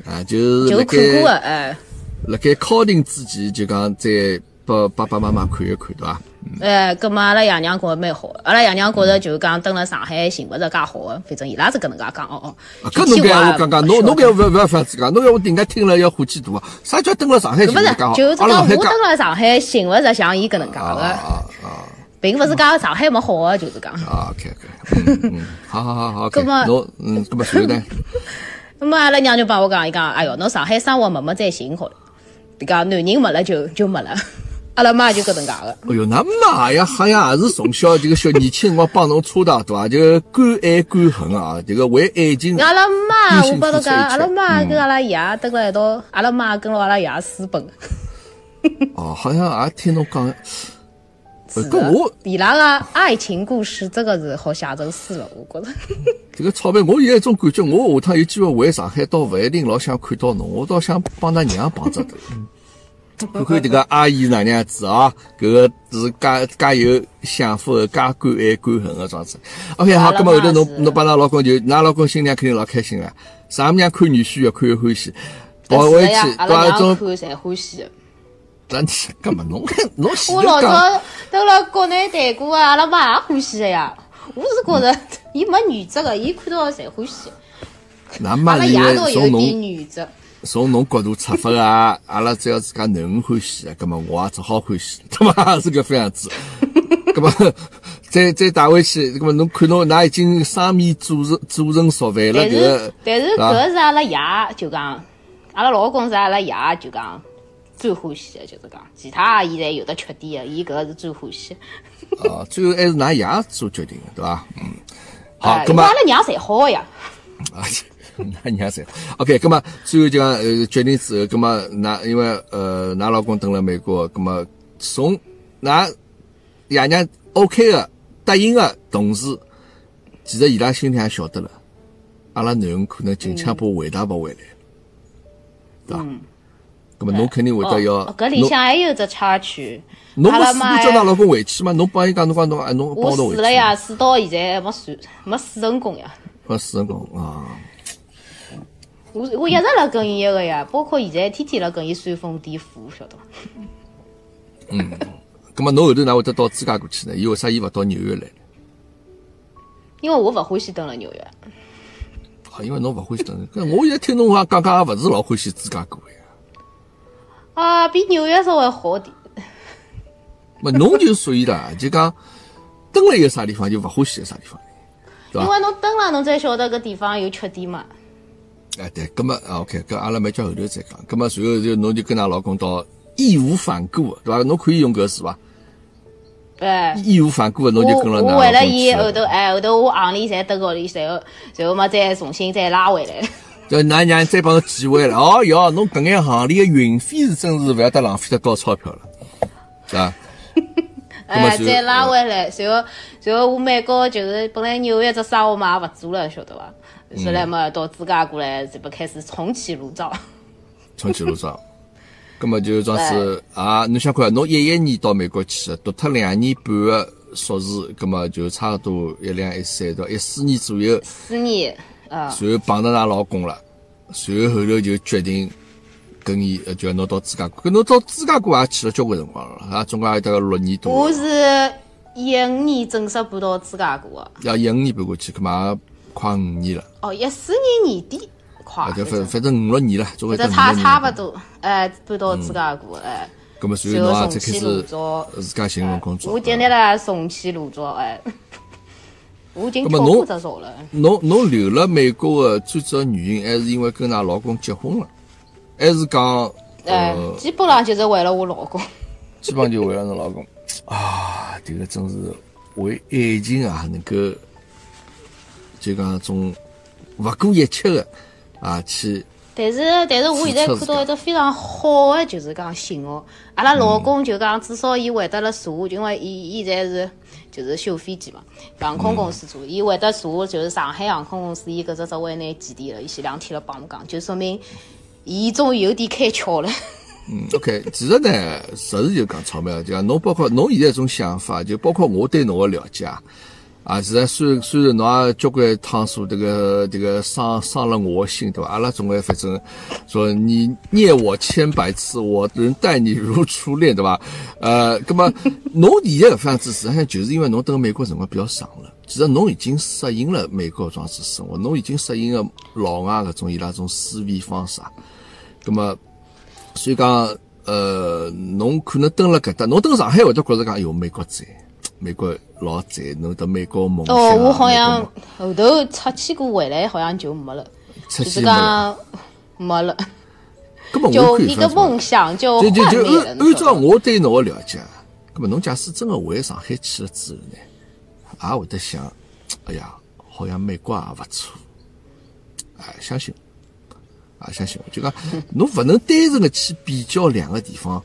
啊，
就
就
看过个，哎。
辣盖敲定之前，就讲再拨爸爸妈妈看一看，对伐？
哎，搿么阿拉爷娘觉着蛮好，阿拉爷娘觉着就是讲，蹲辣上海寻勿着介好个，反正伊拉是搿能介讲哦
哦。搿侬搿我讲讲，侬侬搿勿勿要反自家，侬要我人家听了要火气大啊！啥叫蹲辣上海寻勿着介好？
就是讲我蹲辣上海寻勿着像伊搿能介个，
啊啊，
并勿是讲上海没好个，就是讲。
啊，OK OK，嗯，好好好好，搿么侬嗯，搿么随后呢？
搿么阿拉娘就帮我讲，伊讲，哎哟，侬上海生活默默再寻好了。迭个男人没了就就没了，<laughs> 阿拉妈就搿能介个。
哎哟，那妈呀，好像也是从小这个小年轻辰光帮侬搓大对伐？就敢爱敢恨啊，这个为爱情。
阿拉妈，我帮侬讲，阿拉妈跟阿拉爷蹲辣一道，阿拉妈跟牢阿拉爷私奔。
哦，好像也听侬讲。
跟我伊拉个爱情故事，这个是好写成书了，我觉着。<laughs>
这个钞票，我有一种感觉，我下趟有机会回上海，倒勿一定老想看到侬，我倒想帮㑚娘帮着头，<laughs> 看看这个阿姨哪能样子啊？搿个是介介有想法、介敢爱敢恨个状子。OK，好，咁么后头侬侬帮㑚老公就，㑚老公新娘肯定老开心啊！丈母娘看女婿越看越欢喜，
跑回去，阿拉娘看侪欢喜。
咱干嘛侬侬
我老早到了国内谈过啊，阿拉妈也欢喜的呀。我是觉着伊没原则的，伊看到侪欢喜。
阿拉
爷倒有点原则。
从侬角度出发啊，阿拉只要自家囡恩欢喜，葛么我也只好欢喜，<laughs> 他妈？是搿副样子。葛么再再带回去，葛么侬看侬㑚已经生米煮成煮成熟饭了，但是。
但是搿是阿拉爷就讲，阿拉老公是阿拉爷就讲。最欢喜的就是讲，其他阿姨侪有的缺点的，伊搿个是最欢喜。
哦，最后还是㑚爷做决定的，对伐？嗯，好，
咁么，阿拉娘侪好呀。<laughs>
啊，㑚娘侪 OK，咁么最后就讲呃决定之后，咁么㑚因为呃㑚老公蹲了美国，咁么从㑚爷娘 OK 的答应的同时，其实伊拉心里也晓得了，阿拉囡恩可能近腔把回答勿回来，对伐？咁么侬肯定会得要，
搿里向还有只插曲。
侬不试过叫㑚老公回去吗？侬帮伊讲，侬讲侬，哎，侬帮我回
去。试了呀，试到现在还没算，没试成功呀。
没试成功啊！
我我一直辣跟伊一个呀，包括现在天天辣跟伊煽风点火，晓得伐？<laughs>
嗯，咁么侬后头哪会得到芝加哥去呢？伊为啥伊勿到纽约来？
因为我勿欢喜蹲辣纽约。
啊，因为侬勿欢喜蹲，搿我现在听侬话讲讲，也勿是老欢喜芝加哥呀。
啊，比纽约稍微好点。
么侬就属于啦，就讲登了一个啥地方就勿欢喜个啥地方，对
因为侬登了，侬才晓得搿地方有缺点嘛。
哎，对，葛么啊，OK，搿阿拉没叫后头再讲。葛么随后就侬就跟㑚老公到义无反顾，对伐？侬可以用搿词伐？
对。
义无反顾的，侬就跟了㑚
我为了伊后头，哎，后头我行李侪登高里，随后随后嘛再重新再拉回来。
叫㑚娘再帮侬寄回来哦哟，侬搿眼行李个运费是真是勿要得浪费得高钞票了，是吧？<laughs>
哎，再拉回来，随后随后我美国就是本来纽约只生活嘛也勿做了，晓得伐？后来嘛到芝加哥来，这不开始重启炉灶。
重启炉灶，<laughs> 葛么就装是啊，侬想看，侬一一年到美国去，读脱两年半个硕士，葛么就差不多一两一三到一四年左右。
四年。
然后碰到㑚老公了，然后后头就决定跟伊，就拿侬到芝加哥。跟侬到芝加哥也去了交关辰光了，啊，总共也得个六年多。
我是一五年正式搬到芝加哥个。
要一五年搬过去，搿嘛快五年了。
哦，一四年年底快。
就反反正五六年了，总归
差差不多。哎，搬到芝加哥，哎。
搿么随后侬也才开始自家寻份工作。
我今天来重启炉灶，哎。我已经跳过这说了。
侬侬留了美国的最主要原因，还是因为跟㑚老公结婚了，还是讲？
哎，基本上就是为了我老公。
基本上就为了侬老公 <laughs> 啊！这个真是为爱情啊，能够就讲种不顾一切的啊去。
但是，但是我现在看到一个非常好的，就是讲信号。阿拉老公就讲，至少伊会得了坐，因为伊伊现在是就是修飞机嘛，航空公司做，伊会得查，就是上海航空公司伊搿只职位拿几点了。伊前两天了帮我讲，就说明伊终于有点开窍了。<laughs>
嗯，OK，其实呢，实事就讲钞票，就讲侬包括侬现在种想法，就包括我对侬的了解。啊，是啊虽然虽然侬也交关趟数，这个这个伤伤了我心，对吧？阿拉总归反正说你虐我千百次，我仍待你如初恋，对吧？呃，那么侬现在搿方子实际上就是因为侬等美国辰光比较长了，其实侬已经适应了美国装子生活，侬已经适应了老外搿种伊拉种思维方式啊。那么所以讲，呃，侬可能蹲了搿搭，侬蹲上海会得觉着讲，哎哟，美国在。美国老在，侬到美国梦想。
哦，我好像后头出去过回来，好像就没了。就是讲没了。就一个梦想就
就就按按照我对侬的了解，那么侬假使真的回上海去了之后呢，也会得想，哎呀，好像美国也勿错。哎，相信，啊，相信，就讲 <laughs> 侬勿能单纯的去比较两个地方。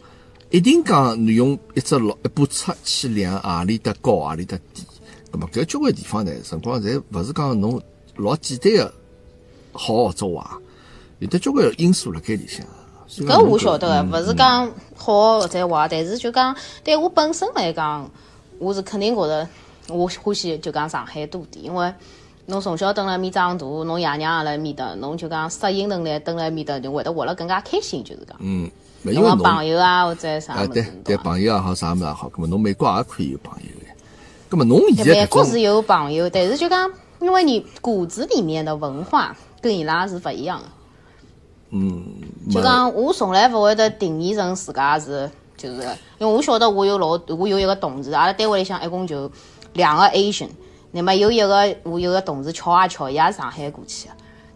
一定讲你用一只老一把尺去量何里搭高何里搭低，那么搿交关地方呢，辰光侪勿是讲侬老简单的好或者坏，有的交关因素辣盖里向。
搿我晓得个，勿是讲好或者坏，但是就讲对我本身来讲，我是肯定觉着我欢喜就讲上海多点，因为侬从小蹲辣面长大，侬爷娘也辣面搭，侬就讲适应能力蹲辣面搭就会得活了更加开心，就是讲。
嗯。
因为朋友啊，或者啥
啊，对对，朋友也好，啥物事也好，咁么侬美国也可以有朋友的。咁么侬现在
美国是有朋友，但是就讲，因为你骨子里面的文化跟伊拉是勿一样的。
嗯。
就讲我从来勿会得定义成自家是，就是因为我晓得我有老，我有一个同事，阿拉单位里向一共就两个 Asian，那么有一个我有个同事巧啊巧，伊也是上海过去的，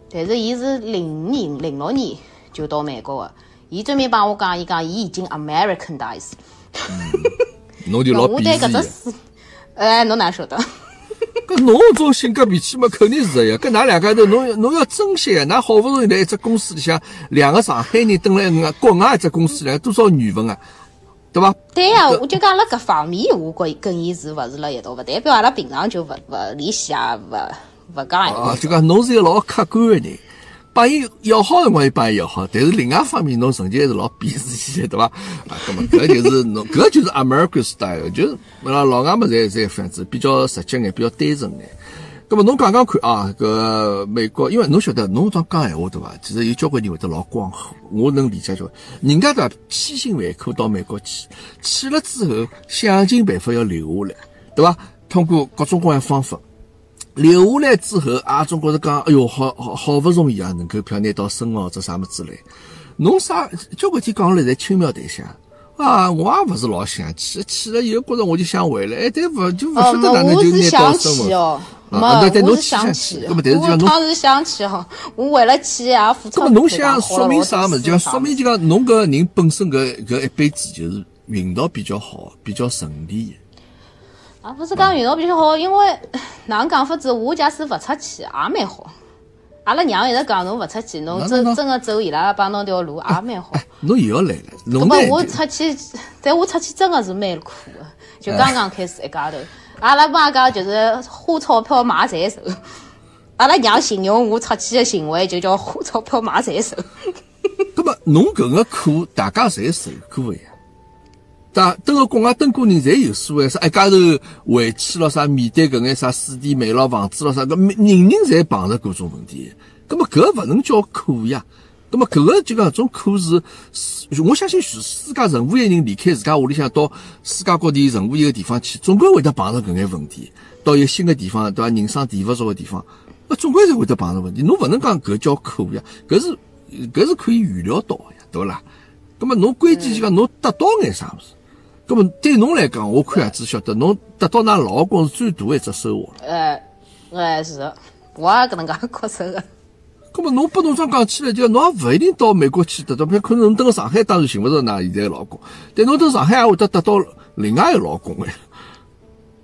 但是伊是零五年、零六年就到美国的。伊专门帮我讲，伊讲伊已经 Americanized。
侬就老 <laughs> 鄙视
搿只 <laughs> 哎，侬哪晓得？<laughs>
搿侬种性格脾气嘛，肯定是个呀。搿㑚两家头，侬侬要珍惜呀。㑚好不容易在一只公司里向，两个上海人蹲辣外国外一只公司里，多少缘分啊，对伐？
对呀，我就讲辣搿方面，我跟跟伊是勿是辣一道，勿代表阿拉平常就勿勿联系啊，勿勿讲。
啊，就讲侬是一个老客观的人。帮伊要好辰光，伊帮伊要好，但是另外一方面，侬曾经还是老鄙视伊的，对伐？啊，搿么搿就是侬，<laughs> 搿就是 American style，就是拉老外们侪侪样子，比较直接眼，比较单纯眼。搿么侬讲讲看啊，搿美国，因为侬晓得，侬讲讲闲话对伐？其实有交关人会得老光火，我能理解交关。人家对伐？千辛万苦到美国去，去了之后想尽办法要留下来，对伐？通过各种各样方法。留下来之后，啊，总觉着讲，哎哟，好好好不容易啊，能够票拿到身哦，这啥么之类。侬啥交关天讲来侪轻描淡写啊，我也勿是老想去，去了以后觉着我就想回来，哎，但勿就勿晓得哪能就拿到身
哦。
没，
我是想去，
那么但是讲侬
是想去哈，我为了去啊，付出。
那么侬想说明啥么子？就讲说明就讲侬搿人本身搿搿一辈子就是运道比较好，比较顺利。
啊，不是讲运动比较好，因为哪能讲法子？我假使勿出去也蛮好。阿拉娘一直讲侬勿出去，侬真真个走伊拉帮侬条路也蛮好。
侬又要来了，那
么我出去，但我出去真个是蛮苦的。就刚刚开始一家头，阿拉妈讲就是花钞票买财受。阿拉娘形容我出去的行为就叫花钞票买财寿。
那么侬搿个苦，大家侪受过呀。等个国外登过人，侪有所谓啥一家头回去了啥，面对搿眼啥水电煤咯、房子咯啥，搿人人侪碰着搿种问题。葛么搿勿能叫苦呀？葛么搿个就讲种苦是，我相信世世界任何一个人离开自家屋里向到世界各地任何一个地方去，总归会得碰着搿眼问题。到一个新的地方，对伐？人生地不熟的地方，那总归是会得碰着问题。侬勿能讲搿叫苦呀？搿是搿是可以预料到的呀，对勿啦？葛么侬关键就讲侬得到眼啥物事？咁么对侬来讲，我看也只晓得侬得到㑚老公是最大一只收获。
呃，哎，是的，我也搿能介觉着个。
那么侬拨侬这样讲起来，就侬也勿一定到美国去得到，比如可能侬蹲辣上海，当然寻勿着㑚现在个老公，但侬蹲上海也会得得到另外一个老公哎。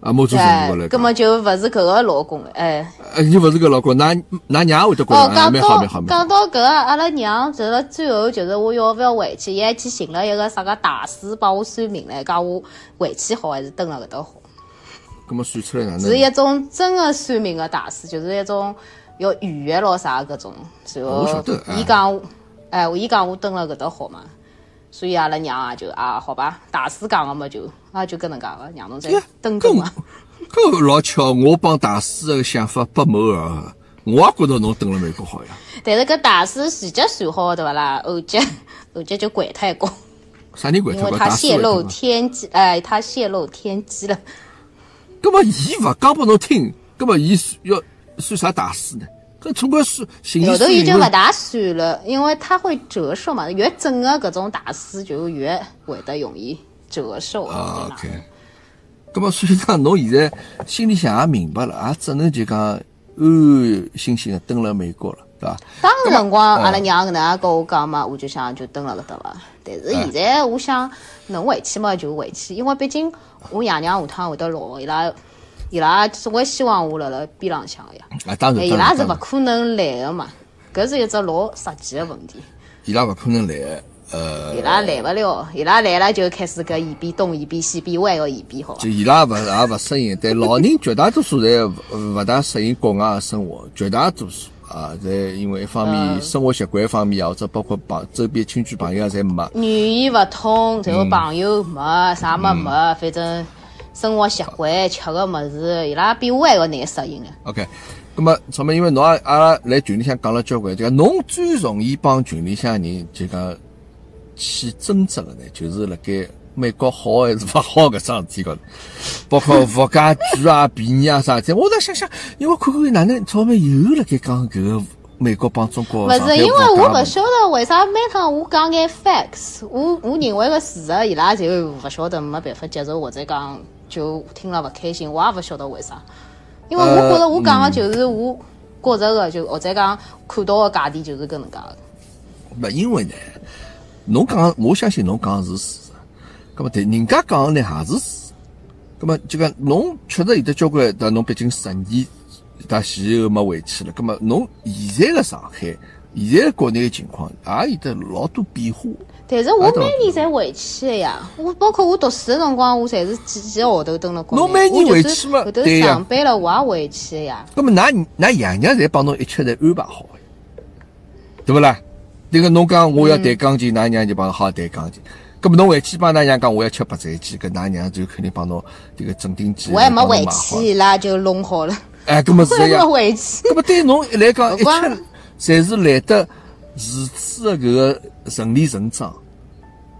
啊，某种程度来讲，
搿么就勿是搿个老公了，哎。
呃，你勿是搿老公，㑚㑚娘会得觉着
蛮
好蛮好蛮
好。讲到搿个，阿拉娘就是最后就是我要勿要回去，伊还去寻了一个啥个大师帮我算命唻，讲我回去好还是蹲辣搿搭好。
搿么算出来哪能？
是一种真个算命个大师，就是一种要预约咯啥搿种。
我晓得。
伊讲，哎，伊讲我蹲辣搿搭好嘛。所以阿拉娘啊，就啊，好吧，大师讲个么，就啊，就搿能介个，让侬再等等嘛。
搿老巧，我帮大师个想法不谋而合，我也觉着侬蹲了美国好呀。
但是搿大师前脚算好对勿啦？后脚后脚就拐太过。
啥人拐太
过？因为他泄露天机，哎，他泄露天机了。
搿么伊勿讲拨侬听，搿么伊要算啥大师呢？搿总归是
有的已经勿大算了，因为它会折寿嘛。越整个搿种大师就越会得容易折寿。
啊么所以讲，侬现在心里向也明白了，也只能就讲安安心心的蹲辣美国了，对伐？
当时辰光，阿拉娘搿能介跟我讲嘛，我就想就蹲辣搿搭伐。但是现在我想能回去嘛就回去，因为毕竟我爷娘下趟会得老，伊拉。伊拉总归希望我辣辣边浪向个呀，
啊，当然，
伊拉是勿可能来个嘛，搿是一只老实际个问题。
伊拉勿可能来，呃，
伊拉来勿了，伊拉来了就开始搿一边东一边西边歪个一边好。
就伊拉勿也勿适应，但老人绝大多数侪勿大适应国外个生活，绝大多数啊，侪因为一方面生活习惯方面啊，或者包括朋周边亲戚朋友啊，侪没。
语言勿通，然后朋友没啥么没，反正。生活习惯、吃个物事，伊拉比我还要难适应呢。
OK，那么，草莓，因为侬阿拉来群里向讲了交关，就讲侬最容易帮群里向人就讲起争执个呢，就是辣盖美国好还是勿好搿桩事体高头，包括物价贵啊、便宜啊啥子。我在想想，因为看看哪能草莓又辣盖讲搿个美国帮中国。勿
是，因为我勿晓得为啥每趟我讲眼 facts，我我认为个事实，伊拉就勿晓得没办法接受或者讲。就听了勿开心，我也勿晓得为啥，因为我觉着我讲个就是我觉着个，就或者讲看到个价钿就是搿能介个。
勿因为呢，侬讲，我相信侬讲是事实，搿么对，人家讲呢也是事实，搿么就讲侬确实有得交关，但侬毕竟十年到前后没回去了，搿么侬现在个上海，现在国内个情况也有得老多变化。
但是我每年侪回去的呀，我包括我读书的辰光，我侪是几几个号头蹲了国
内。侬每年回去嘛？
后头。上班了，我也回去的呀。
那么，㑚㑚爷娘侪帮侬一切侪安排好的，对不啦？那个侬讲我要弹钢琴，㑚娘就帮好弹钢琴。那么侬回去帮㑚娘讲我要吃白斩鸡，搿㑚娘就肯定帮侬这个镇定鸡。
我还没回去，伊拉就弄好了。
哎，搿么是呀。<laughs> 搿么对侬来讲，一切侪是来得如此的搿个顺理成章。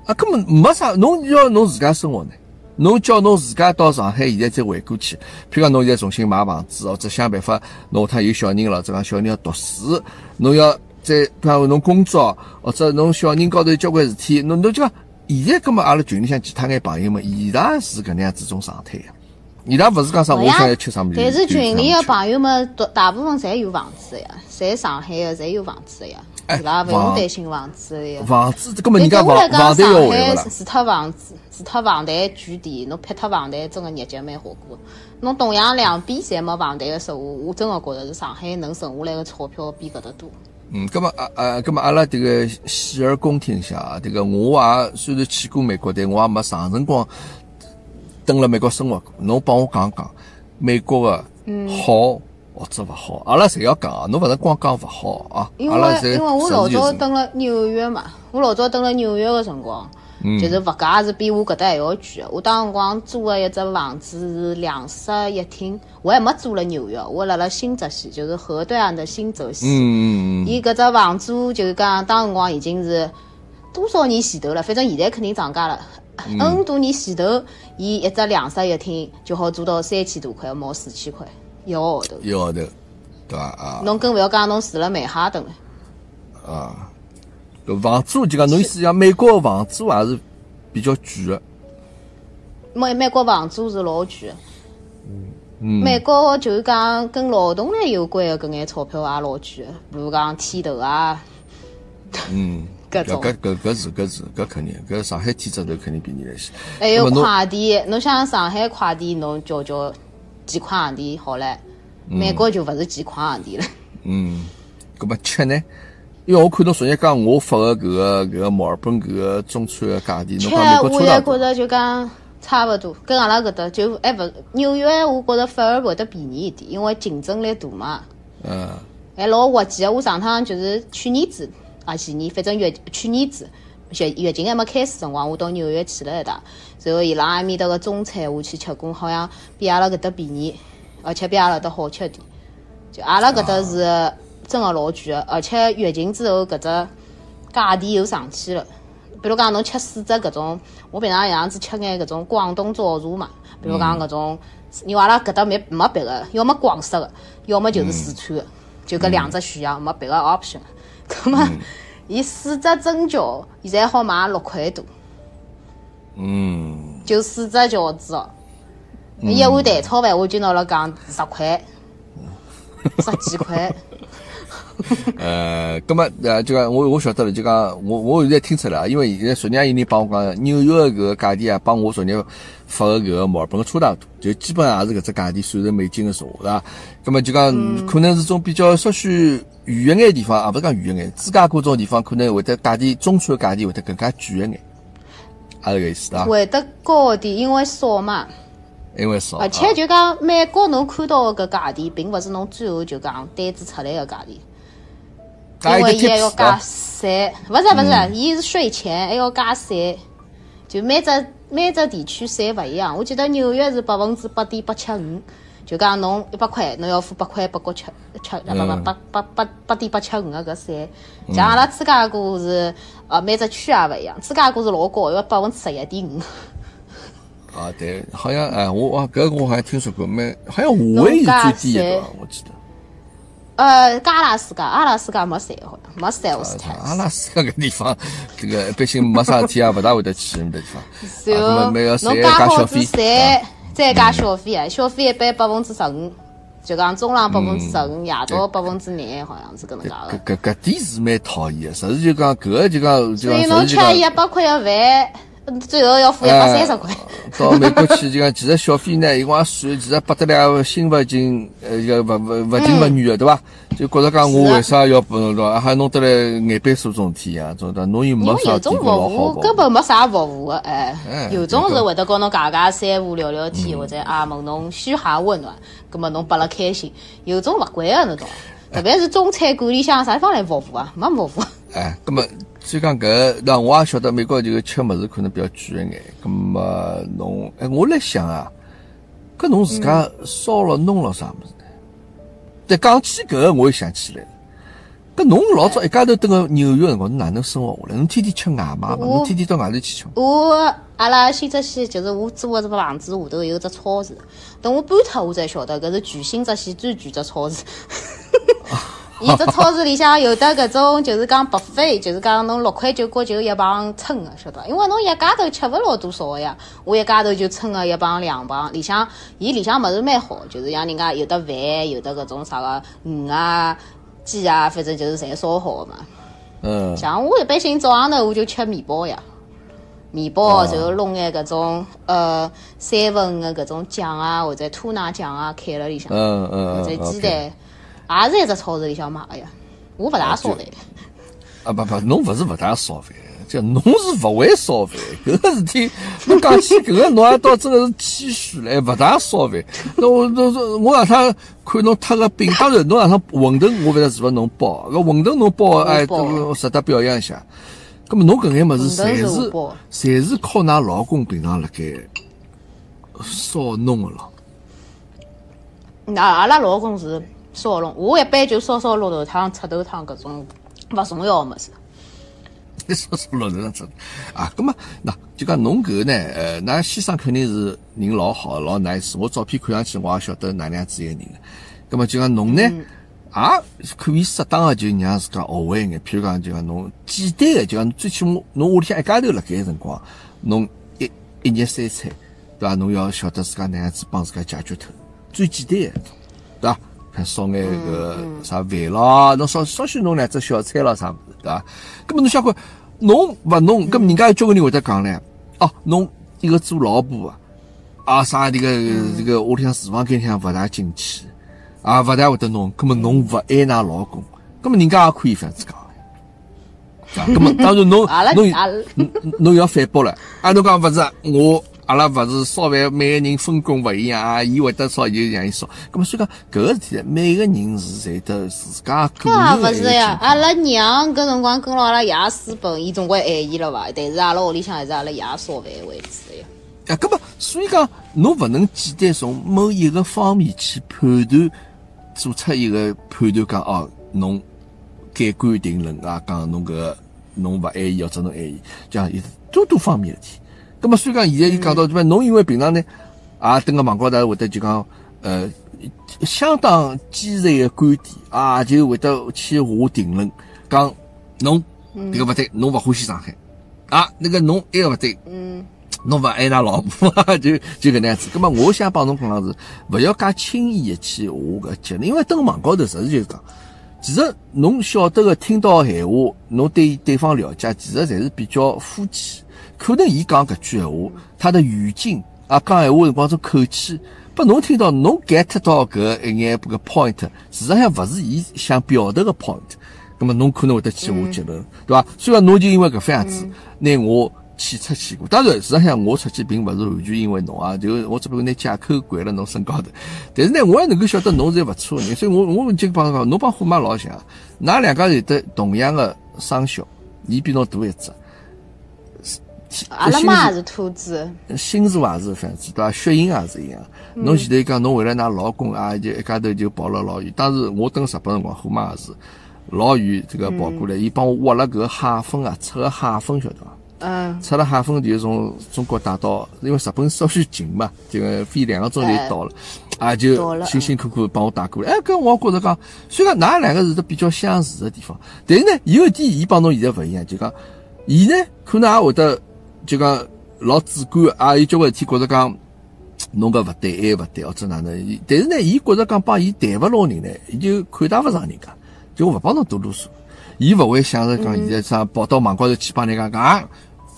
啊，根本没啥，侬要侬自家生活呢？侬叫侬自家到上海，现在再回过去，譬如讲侬现在重新买房子，或者想办法，侬下趟有小人了，这讲小人要读书，侬要再譬如侬工作，或者侬小人高头交关事体，侬侬就讲，现在根本阿拉群里向其他眼朋友们，伊拉是搿能样子种状态呀。伊拉勿是讲啥，我想要吃啥物事。
但是群里的朋友们，大大部分侪有房子呀，侪上海的，侪有房子的呀。伊拉勿用担心房子。
房子，搿么人家房房贷要还
了。除脱房子，除脱房贷巨点，侬撇脱房贷，真个日脚蛮好过。侬同样两边侪没房贷个时候，我真个觉着是上海能剩下来个钞票比搿搭多。
嗯，葛么啊啊，葛么阿拉迭个洗耳恭听一下啊，迭个我也虽然去过美国，但我也没长辰光。蹲辣美国生活过，侬帮我讲讲美国个好或者勿好，阿拉侪要讲啊，侬勿能光讲勿好啊。
因为因为我老早蹲了纽约嘛，我老早蹲了纽约个辰光，就是物价是比我搿搭还要贵个。我当辰光租个一只房子是两室一厅，我还没租了纽约，我辣辣新泽西，就是河对岸的新泽西。
嗯嗯嗯。
伊搿只房租就是讲当辰光已经是多少年前头了，反正现在肯定涨价了。N 多年前头，伊一只两室一厅就好租到三千多块，毛四千块一个号头。
一个号头，对伐？啊。
侬更勿要讲侬住了曼哈顿了。
啊，房租就讲侬意思讲美国个房租还是比较贵个。
美美国房租是老贵个。
嗯，
美国就是讲跟劳动力有关的搿眼钞票也老贵个，比如讲剃头啊。
嗯。<laughs>
搿
搿搿是搿是搿肯定，搿上海剃只头肯定比你来些。
还有快递，侬想上海快递，侬叫叫几块洋钿好唻，美国就勿是几块洋钿了。
嗯。搿么吃呢？因为我看到昨日讲我发个搿个搿个墨尔本搿个中餐个价钿，侬讲美国
我也觉着就讲差勿多，跟阿拉搿搭就还勿纽约，我觉着反而会得便宜一点，因为竞争力大嘛。
嗯。
还老滑稽个，我上趟就是去年子啊前年，反正月去年子疫疫情还没开始辰光，我到纽约去了一趟，然后伊拉埃面搭个中餐我去吃过，好像比阿拉搿搭便宜，而且比阿拉搭好吃点。就阿拉搿搭是。真个老贵个，而且月经之后搿只价钿又上去了。比如讲侬吃四只搿种，我平常样子吃眼搿种广东早茶嘛。比如讲搿种，因为阿拉搿搭没没别个，要么广式个，要么就是四川个，就搿两只选项，没别个 option。<laughs> 葛末伊四只蒸饺现在好卖六块多。
嗯。
就四只饺子哦，一碗蛋炒饭我就拿了讲十块，<laughs> 十几块。<laughs>
呃，葛么呃，就讲我我晓得了，就讲我我现在听出来因为现在昨日有人帮我讲纽约个搿个价钿啊，帮我昨日发个搿个墨尔本个差大多，就基本上也是搿只价钿算成美金个数，是伐？葛么就讲可能是种比较稍许远一眼地方，啊，勿是讲远一眼，芝加哥种地方可能会得价钿中餐个价钿会得更加贵一眼，也是搿意思啊？
会得高点，因为少嘛。
因为少。
而且就讲美国侬看到个搿价钿，并勿是侬最后就讲单子出来个价钿。因为伊还要加税，勿是勿是，伊是税前还要加税，就每只每只地区税勿一样。我记得纽约是百分之八点八七五，就讲侬一百块，侬要付八块八角七七八八八八八八点八七五个搿税。像阿拉芝加哥是，呃，每只区也勿一样，芝加哥是老高，要百分之十一点五。<laughs>
啊，对，好像哎，我啊，搿个我好像听说过，没，好像华为是最低的，我记得。
呃，阿拉斯加，阿拉斯加没山好像没 sales tax。
阿拉斯加搿地方，这个一般性没啥事体啊，勿大会得去那地方。
然后，侬加好子税，再加消费啊，消费一般百分之十五，就讲中浪百分之十五，夜到百分之廿，好像是搿能介
个。搿搿搿点是蛮讨厌个，实事就讲搿个就讲就讲。所以
侬吃一百块个饭。最后要付一百三十块。
到美国去就讲，其实小费呢，<laughs> 伊光算，其实不得了，心勿静，呃，个勿勿勿情勿愿的，对伐？就觉着讲我为啥要拨侬对还弄得来眼背数种体啊，种的，侬又没啥
地方老好根本没啥服务的，哎，有种是会得跟侬家家三胡聊聊天，或者啊问侬嘘寒问暖，葛么侬拨了开心。有种勿贵的那种，特别是中餐馆里向啥地方来服务啊？没服务。
哎，葛么。所以讲搿，那我也晓得美国就吃物事可能比较贵一眼。咁么侬，哎，我来想啊，搿侬自家烧了弄了啥物事呢？但讲起搿个，我又想起来了。搿侬老早一家头蹲个纽约辰光，侬哪能生活下来？侬天天吃外卖嘛？侬天天到外头去吃？
我阿拉新泽西就是我租个这个房子下头有只超市。等我搬脱，我才晓得搿是全新泽西最贵只超市。<laughs> 伊只超市里向有的搿种，就是讲白费，就是讲侬六块九角就一磅称个，晓得伐？因为侬一家头吃勿老多少个呀，我一家头就称个一磅两磅。里向伊里向物事蛮好，就是像人家有的饭，有的搿种啥个鱼啊、鸡啊，反正就是侪烧好个嘛。
嗯。
像我一般性早上头我就吃面包呀，面包然后弄眼搿种呃三文个搿种酱啊，或者吐奶酱啊，开了里向，
嗯嗯
或者鸡蛋。也是一只超市里向买个呀，我勿大烧饭。
啊不不，侬勿是勿大烧饭，就侬是勿会烧饭。搿个事体，侬讲起搿个，侬还倒真个是谦虚唻，勿大烧饭。那我我我我让他看侬脱个饼，当然侬让他馄饨，我勿晓得是勿是侬包。搿馄饨侬包，哎，都值得表扬一下。葛末侬搿眼物事，侪是侪是靠㑚老公平常辣盖烧弄个咯。
那阿拉老公是。烧龙，我一般就烧烧绿豆汤、赤豆汤搿种勿重要个物事。
你烧烧绿豆汤吃啊？搿么那就讲侬搿个呢？呃，㑚先生肯定是人老好，老 nice。我照片看上去我也晓得哪能样子一个人个。搿么就讲侬呢，也可以适当个就让自家学会一眼。譬如讲，就讲侬简单个，就讲最起码侬屋里向一家头辣盖个辰光，侬一一日三餐，对伐？侬要晓得自家哪样子帮自家解决脱。最简单个，对伐？看烧眼个啥饭咯，侬稍稍许弄两只小菜咯，啥物事，对伐？搿么侬想看，侬勿弄，搿么人家有交关人会得讲唻，哦，侬一个做老婆啊，啊啥迭个迭个屋里向厨房间里向勿大进去，啊勿大会得弄，搿么侬勿爱㑚老公，搿么人家也可以这样子讲。啊，搿么当然侬 <laughs> 侬侬要反驳了，啊侬讲勿是我。阿拉勿是烧饭，每个人分工勿一样啊，伊会得烧就让伊烧。咁么所以讲，搿个事体，每个人是侪得自家个人
个。勿是呀，阿拉娘搿辰光跟牢阿拉爷私奔，伊总归爱伊了伐？但是阿拉屋里向还是阿拉爷烧饭为主的呀。
啊，搿么所以讲，侬勿能简单从某一个方面去判断，做出一个判断讲哦，侬盖棺定论啊，讲侬搿个侬勿爱伊，或者侬爱伊，讲有多多方面的事体。那么，虽然讲现在伊讲到对伐？侬因为平常呢，啊，登个网高头会得就讲，呃，相当尖锐个观点啊，就会得去下定论，讲侬迭个勿对，侬勿欢喜上海啊，那个侬埃个勿对，嗯，侬勿爱㑚老婆，<laughs> 就就搿能样子。葛末我想帮侬讲个是，勿要介轻易个去下搿结论，因为登网高头实事求是讲，其实侬晓得个听到闲话，侬对对方了解，其实侪是比较肤浅。可能伊讲搿句闲话，他的语境啊，讲闲话辰光种口气，拨侬听到侬 get 到搿一眼搿个 point，事实上勿是伊想表达个 point，那么侬可能会得去下结论，对伐？所以讲侬就因为搿副样子，拿我气出去过。当然，事实上我出去并勿是完全因为侬啊，就我只不过拿借口掼了侬身高头。但是呢，我还能够晓得侬是勿错个人，所以我我就帮侬讲，侬帮虎妈老像，㑚两家有得同样的生肖，伊比侬大一只。
阿拉妈也是兔子，
星座也是反子，对伐？血型也是一样。侬前头讲侬为了㑚老公啊，就一家头就跑了老远。当时我等日本辰光，虎妈也是老远这个跑过来，伊帮我挖了搿海粉啊，出个海粉晓得伐？嗯。出了海粉就从中国带到，因为日本稍许近嘛，这个飞两个钟就到了，啊，就辛辛苦苦帮我带过来。哎，搿我觉着讲，虽然㑚两个是比较相似的地方，但是呢，有一点伊帮侬现在勿一样，就讲伊呢可能也会得。就讲老主观啊，有交关事体觉着讲侬搿勿对，埃勿对，或者哪能？但是呢，伊觉着讲帮伊谈勿牢人呢，伊就看大勿上人家，就勿帮侬多啰嗦。伊勿会想着讲现在啥跑到网高头去帮人家讲啊，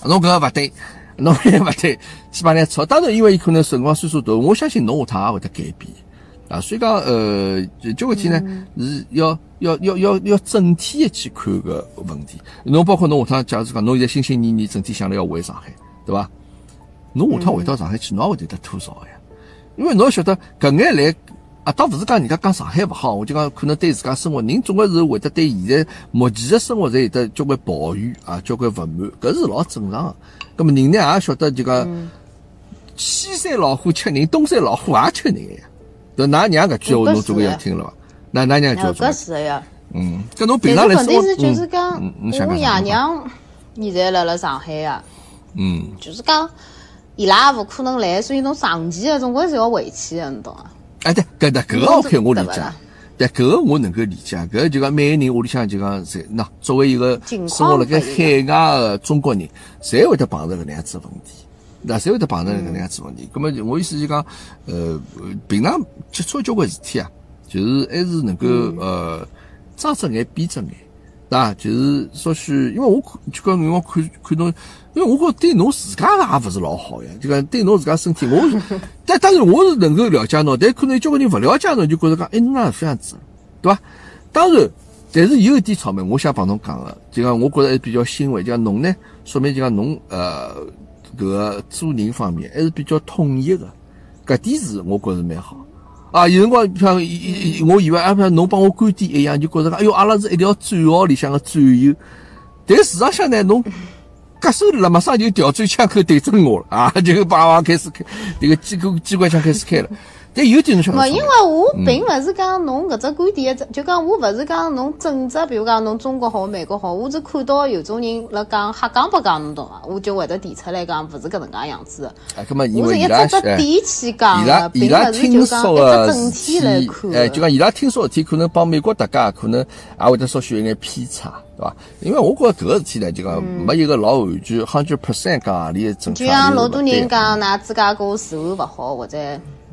侬搿个勿对，<laughs> 侬也勿对，去帮人家吵。当然，因为伊可能辰光岁数大，我相信侬下趟也会得改变啊。所以讲，呃，交关事体呢是要要要要要整体的去看个问题。侬包括侬下趟，假如讲侬现在心心念念整天想着要回上海，对伐？侬下趟回到上海去，侬也会得得吐槽呀。因为侬要晓得，搿眼来啊，倒勿是讲人家讲上海勿好，我就讲可能对自家生活，人总归是会得对现在目前的生活侪有得交关抱怨啊，交关勿满，搿是老正常个。葛么人呢也晓得，就讲西山老虎吃人，东山老虎也吃人呀。对，㑚娘搿句话侬总归要听了伐？那㑚娘叫做？
搿是呀。
嗯，搿侬平常来
说，是就是讲，我爷娘现在辣辣上海呀。
嗯。
就是讲，伊拉也勿可能来，所以侬长期的总归是要回去的，侬懂伐？
哎，对，搿个搿个 OK，我理解。对，搿个我能够理解。搿个就讲每个人屋里向就讲是，那作为一个生活辣盖海外的中国人，侪会得碰着搿能样子问题，那侪会得碰着搿能样子问题。葛么我意思就讲，呃，平常接触交关事体啊，就是还是能够呃。睁只眼闭只眼，对伐，就是说许，因为我看就讲我看看侬，因为我觉对侬自家也勿是老好呀，就讲对侬自家身体，我，<laughs> 但当然我是能够了解侬，但可能交关人勿了解侬，就觉着讲，哎，侬哪这样子，对伐？当然，但是有一点草莓，我想帮侬讲个，就讲我觉着还比较欣慰，就讲侬呢，说明就讲侬呃，搿个做人方面还是比较统一的，搿点是我觉着蛮好。啊，有辰光像我以为啊，像侬帮我观点一样，就觉着讲，哎哟，阿拉是一条战壕里向的战友。但事实上呢，侬割手了，马上就调转枪口对准我了啊，<laughs> 就叭叭开始开，这个机关机关枪开始开了。但有点侬晓得。
因为我并勿是讲侬搿只观点，就讲我勿是讲侬政治，比如讲侬中国好，美国好，我是看到有种人辣讲瞎讲不讲，侬懂伐？我就会得提出来讲，勿是搿能介样子。
哎，
是一只只点去讲的，并勿是就讲一只整体来看。
哎，就讲伊拉听说事体，可能帮美国搭界，可能也会得稍许有眼偏差，对伐？因为我觉着搿个事体呢，就讲没一个老完全 hundred percent 讲何里正确。
就像老多人讲，㑚芝加哥治安勿好，或者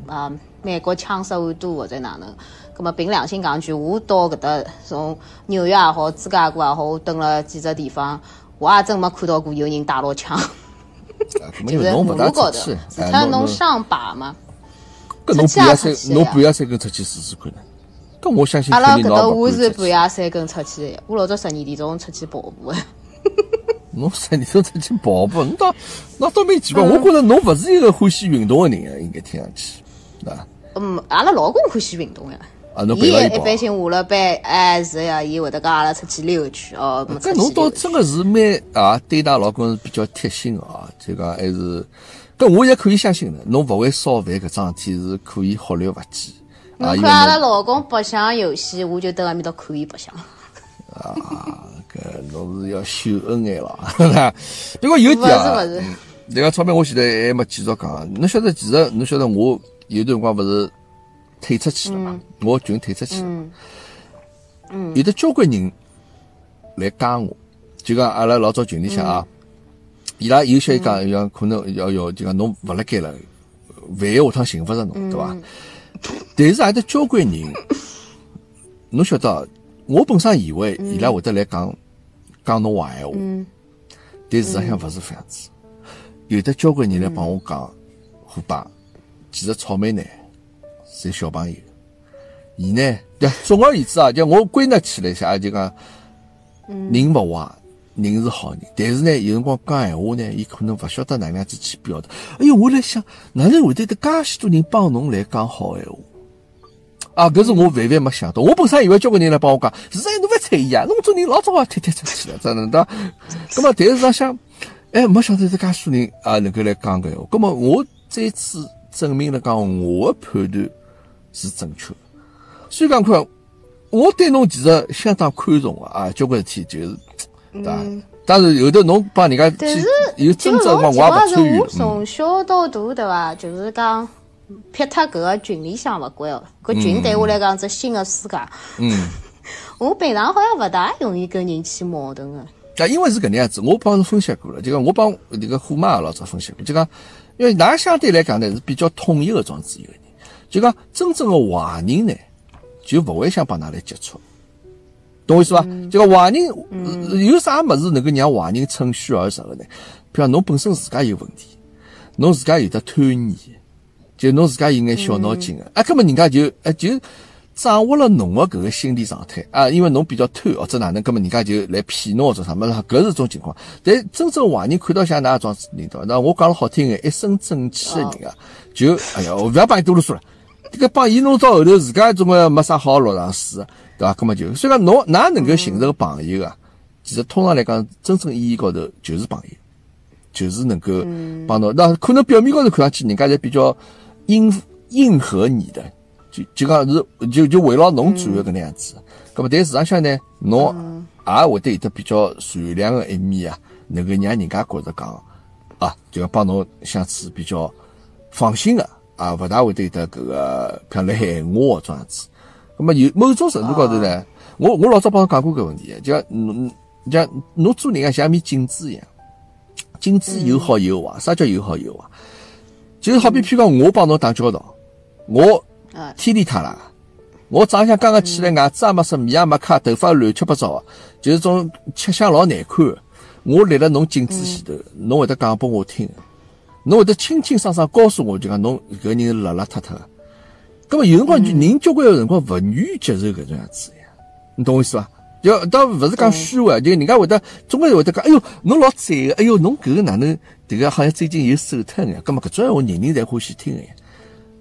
啊。美国枪手案多或者哪能？葛么凭良心讲句，我到搿搭从纽约也好，芝加哥也好，我蹲了几只地方，我也真没看到过有人打牢枪。<laughs>
就是
马路高头，除脱侬上把嘛。搿侬
半夜三，侬半夜三更出去试试看呢？搿我相信。
阿拉搿搭我是半夜三更出去，我老早十二点钟出去跑步。<laughs>
侬十二点钟出去跑步，侬倒那倒蛮奇怪。我觉着侬勿是一个欢喜运动的人啊，应该听上去，对伐？
嗯，阿拉老公欢喜运动呀。
啊，侬伊
一般性下了班，哎是呀，伊会得跟阿拉出去溜去哦。
搿侬倒真个是蛮啊，对待老公是比较贴心个啊，就讲还是，搿我也可以相信的。侬勿会烧饭搿桩事体是可以忽略勿计。
侬看阿拉老公白相游戏，我就蹲埃面搭看伊白相。<laughs>
啊，搿侬是要秀恩爱了，是吧？不过有点啊，那个钞票我现在还没继续讲。侬晓得，其实侬晓得，我有段辰光勿是。退出去了嘛？我群退出去了。嗯，有的交关人来加我，就讲阿拉老早群里向啊，伊拉有些讲要可能要要就讲侬勿辣盖了，万一下趟寻勿着侬，对伐？但是还得交关人，侬晓得，我本身以为伊拉会得来讲讲侬坏闲话，但事实上勿是这样子。有的交关人来帮我讲，虎爸，其实草莓呢。是小朋友，伊呢？对，总而言之啊，就我归纳起来一下，就讲，人勿坏，人是好人。但是呢，有辰光讲闲话呢，伊可能勿晓得哪能样子去表达。哎哟，我来想，哪能会得得介许多人帮侬来讲好闲话？啊，搿是我万万没想到。我本身以为交关人来帮我讲，是哎，侬勿睬伊啊，侬做人老早啊踢踢出去了，真的。咁么，但是我想，哎，没想到这介许多人啊，能够来讲搿闲话。咁么，我再次证明了讲我的判断。是正确，所以讲看，我对侬其实相当宽容啊，交关事体就是，对吧？但是有的侬帮人家去有争执嘛，我也不参与。
我从小到大，对伐？就是讲撇脱搿个群里向勿管哦，搿群对我来讲是新的世界。<laughs>
嗯，
我平常好像勿大容易跟人起矛盾的。
啊，因为是搿能样子，我帮侬分析过了，就讲我帮那个虎妈老早分析过，就讲因为㑚相对来讲呢是比较统一的装置一个。就讲真正的坏人呢，就勿会想帮㑚来接触，懂我意思伐？就讲坏人有啥物事能够让坏人趁虚而入的呢？比如侬本身自家有问题，侬自家有的贪念，就侬自家有眼小脑筋的，啊，搿么人家就哎就掌握了侬的搿个心理状态啊，因为侬比较贪或者哪能，根么人家就来骗侬或者啥么子，搿是种情况。但真正坏人看到像㑚桩子领导，那我讲了好听眼，一身正气的人啊，就哎呀，我勿要帮你多啰嗦了。这个帮伊弄到后头，自家总归没啥好落上水，对伐？那么就，所以讲侬哪能够形成个朋友啊？其实通常来讲，真正意义高头就是朋友，就是能够帮侬。那可能表面高头看上去，人家侪比较应应和你的，就就讲是就就围绕侬转个搿能样子。咁么但事实上呢，侬也会得有得比较善良的一面啊，能够让人家觉着讲啊，就要帮侬相处比较放心的。啊，勿大会得得搿个，像来害我这样子。咁么有某种程度高头呢，我我老早帮侬讲过搿问题，就像侬像侬做人啊，像面镜子一样，镜子有好有坏，啥叫有好有坏？就是好比譬如讲，我帮侬打交道，我天理塌啦，我长相刚刚起来，牙齿也没刷，面也没卡，头发乱七八糟，就是种吃相老难看。我立辣侬镜子前头，侬会得讲拨我听。侬会得清清爽爽告诉我，就讲侬搿人邋邋遢遢个。葛末有辰光就人交关个辰光勿愿意接受搿种样子呀，你懂我意思伐？要倒勿是讲虚伪，就人家会得总归会得讲，哎哟，侬老赞个，哎哟，侬搿个哪能迭个好像最近有瘦脱呀？葛末搿种闲话人人侪欢喜听个呀。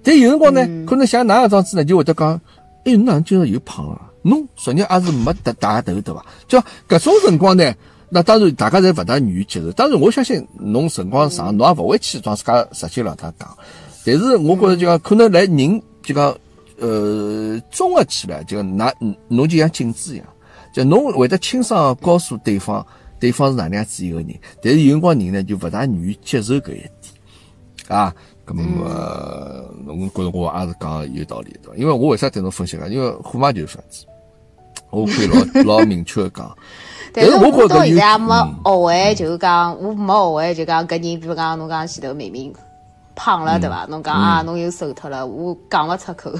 但有辰光呢，可能像哪样状子呢，就会得讲，哎，侬哪能今朝又胖了？侬昨日也是没得大头对伐？就搿种辰光呢。那当然，大家侪勿大愿意接受。当然，我相信侬辰光长，侬也勿会去装自家直接让他讲。但是，我觉着就讲可能来人就讲，呃，综合起来，就讲拿侬就像镜子一样，就侬会得清爽告诉对方，对方是哪能样子一个人。但是有辰光人呢，就勿大愿意接受搿一点啊。咁么，我觉着我也是讲有道理的，因为我为啥对侬分析啊？因为虎妈就是这样子，我可以老 <laughs> 老明确的讲。
但是我到现在也没学会，就讲我没学会，就讲搿人，比如讲侬讲前头明明胖了，对伐？侬讲啊，侬又瘦脱了，我讲勿出口。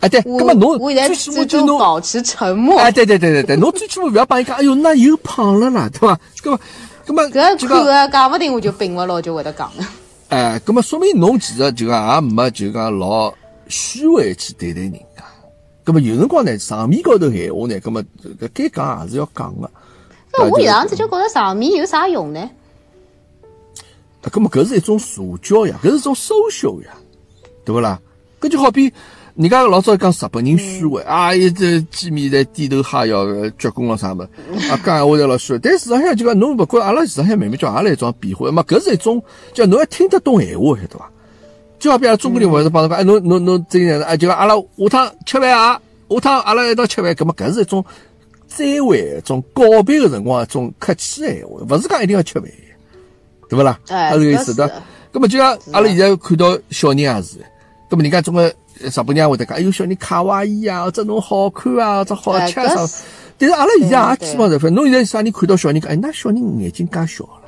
哎，对，那么侬
我现在始终保持沉默。
哎，对对对对对，侬最起码勿要帮伊讲，哎哟，那又胖了啦，对伐？搿么，搿么，
搿看个讲勿定我就病勿牢，就会得讲了。
哎，那么说明侬其实就讲也没就讲老虚伪去对待人家。那么有辰光呢，场面高头闲话呢，那么搿该讲还是要讲个。
那我有上子就觉着场面有啥用呢？
那么搿是一种社交呀，搿是一种 social 呀，对勿啦？搿就好比。人家老早讲日本人虚伪啊，一直见面在低头哈腰、鞠躬了啥么？啊，讲闲话在老虚伪。但事实上就讲侬勿觉阿拉事实上慢慢叫也来一种变化，嘛，搿是一种叫侬要听得懂闲话，晓得伐？就好比阿拉中国人勿是帮侬讲，哎，侬侬侬这样子，哎，就讲阿拉下趟吃饭啊，下趟阿拉一道吃饭，搿么搿是一种再会、一种告别个辰光一种客气闲话，勿是讲一定要吃饭，对勿啦？
哎，
是个意思的。搿么就像阿拉现在看到小人也是，搿么人家总归。日本人会得讲，哎哟，小人卡哇伊啊，这侬好看啊，这好吃啥？但是阿拉现在也基本上分，侬现在啥人看到小人讲，哎，那小人眼睛介小了，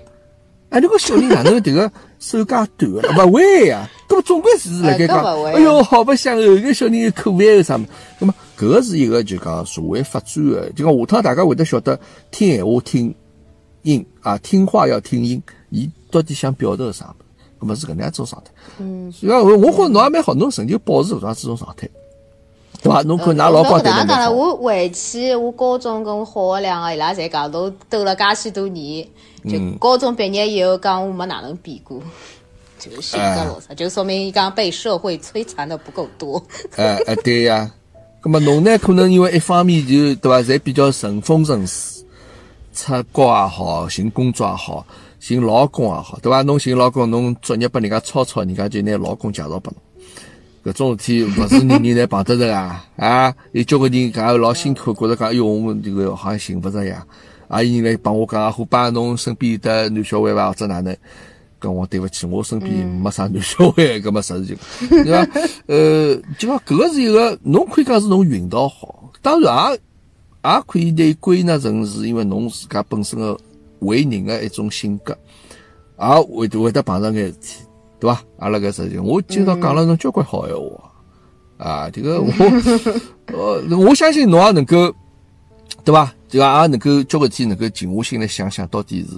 哎，那个小人哪能迭个 <laughs> 手介短了？勿会呀，搿么总归是辣盖讲，哎哟，好白相哦，搿小人可爱个啥么？搿么搿个是一个就讲社会发展个，就讲下趟大家会得晓得听闲话听音啊，听话要听音，伊到底想表达个啥么？搿么是搿能样子状态，嗯，所以讲我我觉着侬也蛮好，侬成就保持搿种这种状态，对伐？侬看㑚老光对
待讲了，我回去，我高中跟我好个两个，伊拉侪讲都斗了介许多年，就高中毕业以后，讲我没哪能变过，<laughs> 就是性格老啥，就说明伊讲被社会摧残的不够多。
哎哎，对呀，搿么侬呢？可能因为一方面就对伐，侪比较顺风顺水，出国也好，寻工作也好。寻老公也好，对伐？侬寻老公，侬作业拨人家抄抄，人家就拿老公介绍拨侬。搿种事体勿是人人侪碰得着啊！<laughs> 啊，有交关人讲老辛苦，觉着讲，哎哟，我们这个好像寻勿着呀。啊，有人来帮我讲，伙伴，侬身边有得男小孩伐？或者哪能？跟我对勿起，我身边没啥男小孩，搿么实事情，<laughs> 对伐？呃，就讲搿个是一个，侬可以讲是侬运道好，当然也也可以拿归纳成是因为侬自家本身个。为人的一种性格，也会会得碰上眼事体，对伐？阿拉搿事情，我今朝讲了侬交关好闲话，啊，这个我，<laughs> 呃，我相信侬也能够，对伐？这个也能够交关事体能够静下心来想想，到底是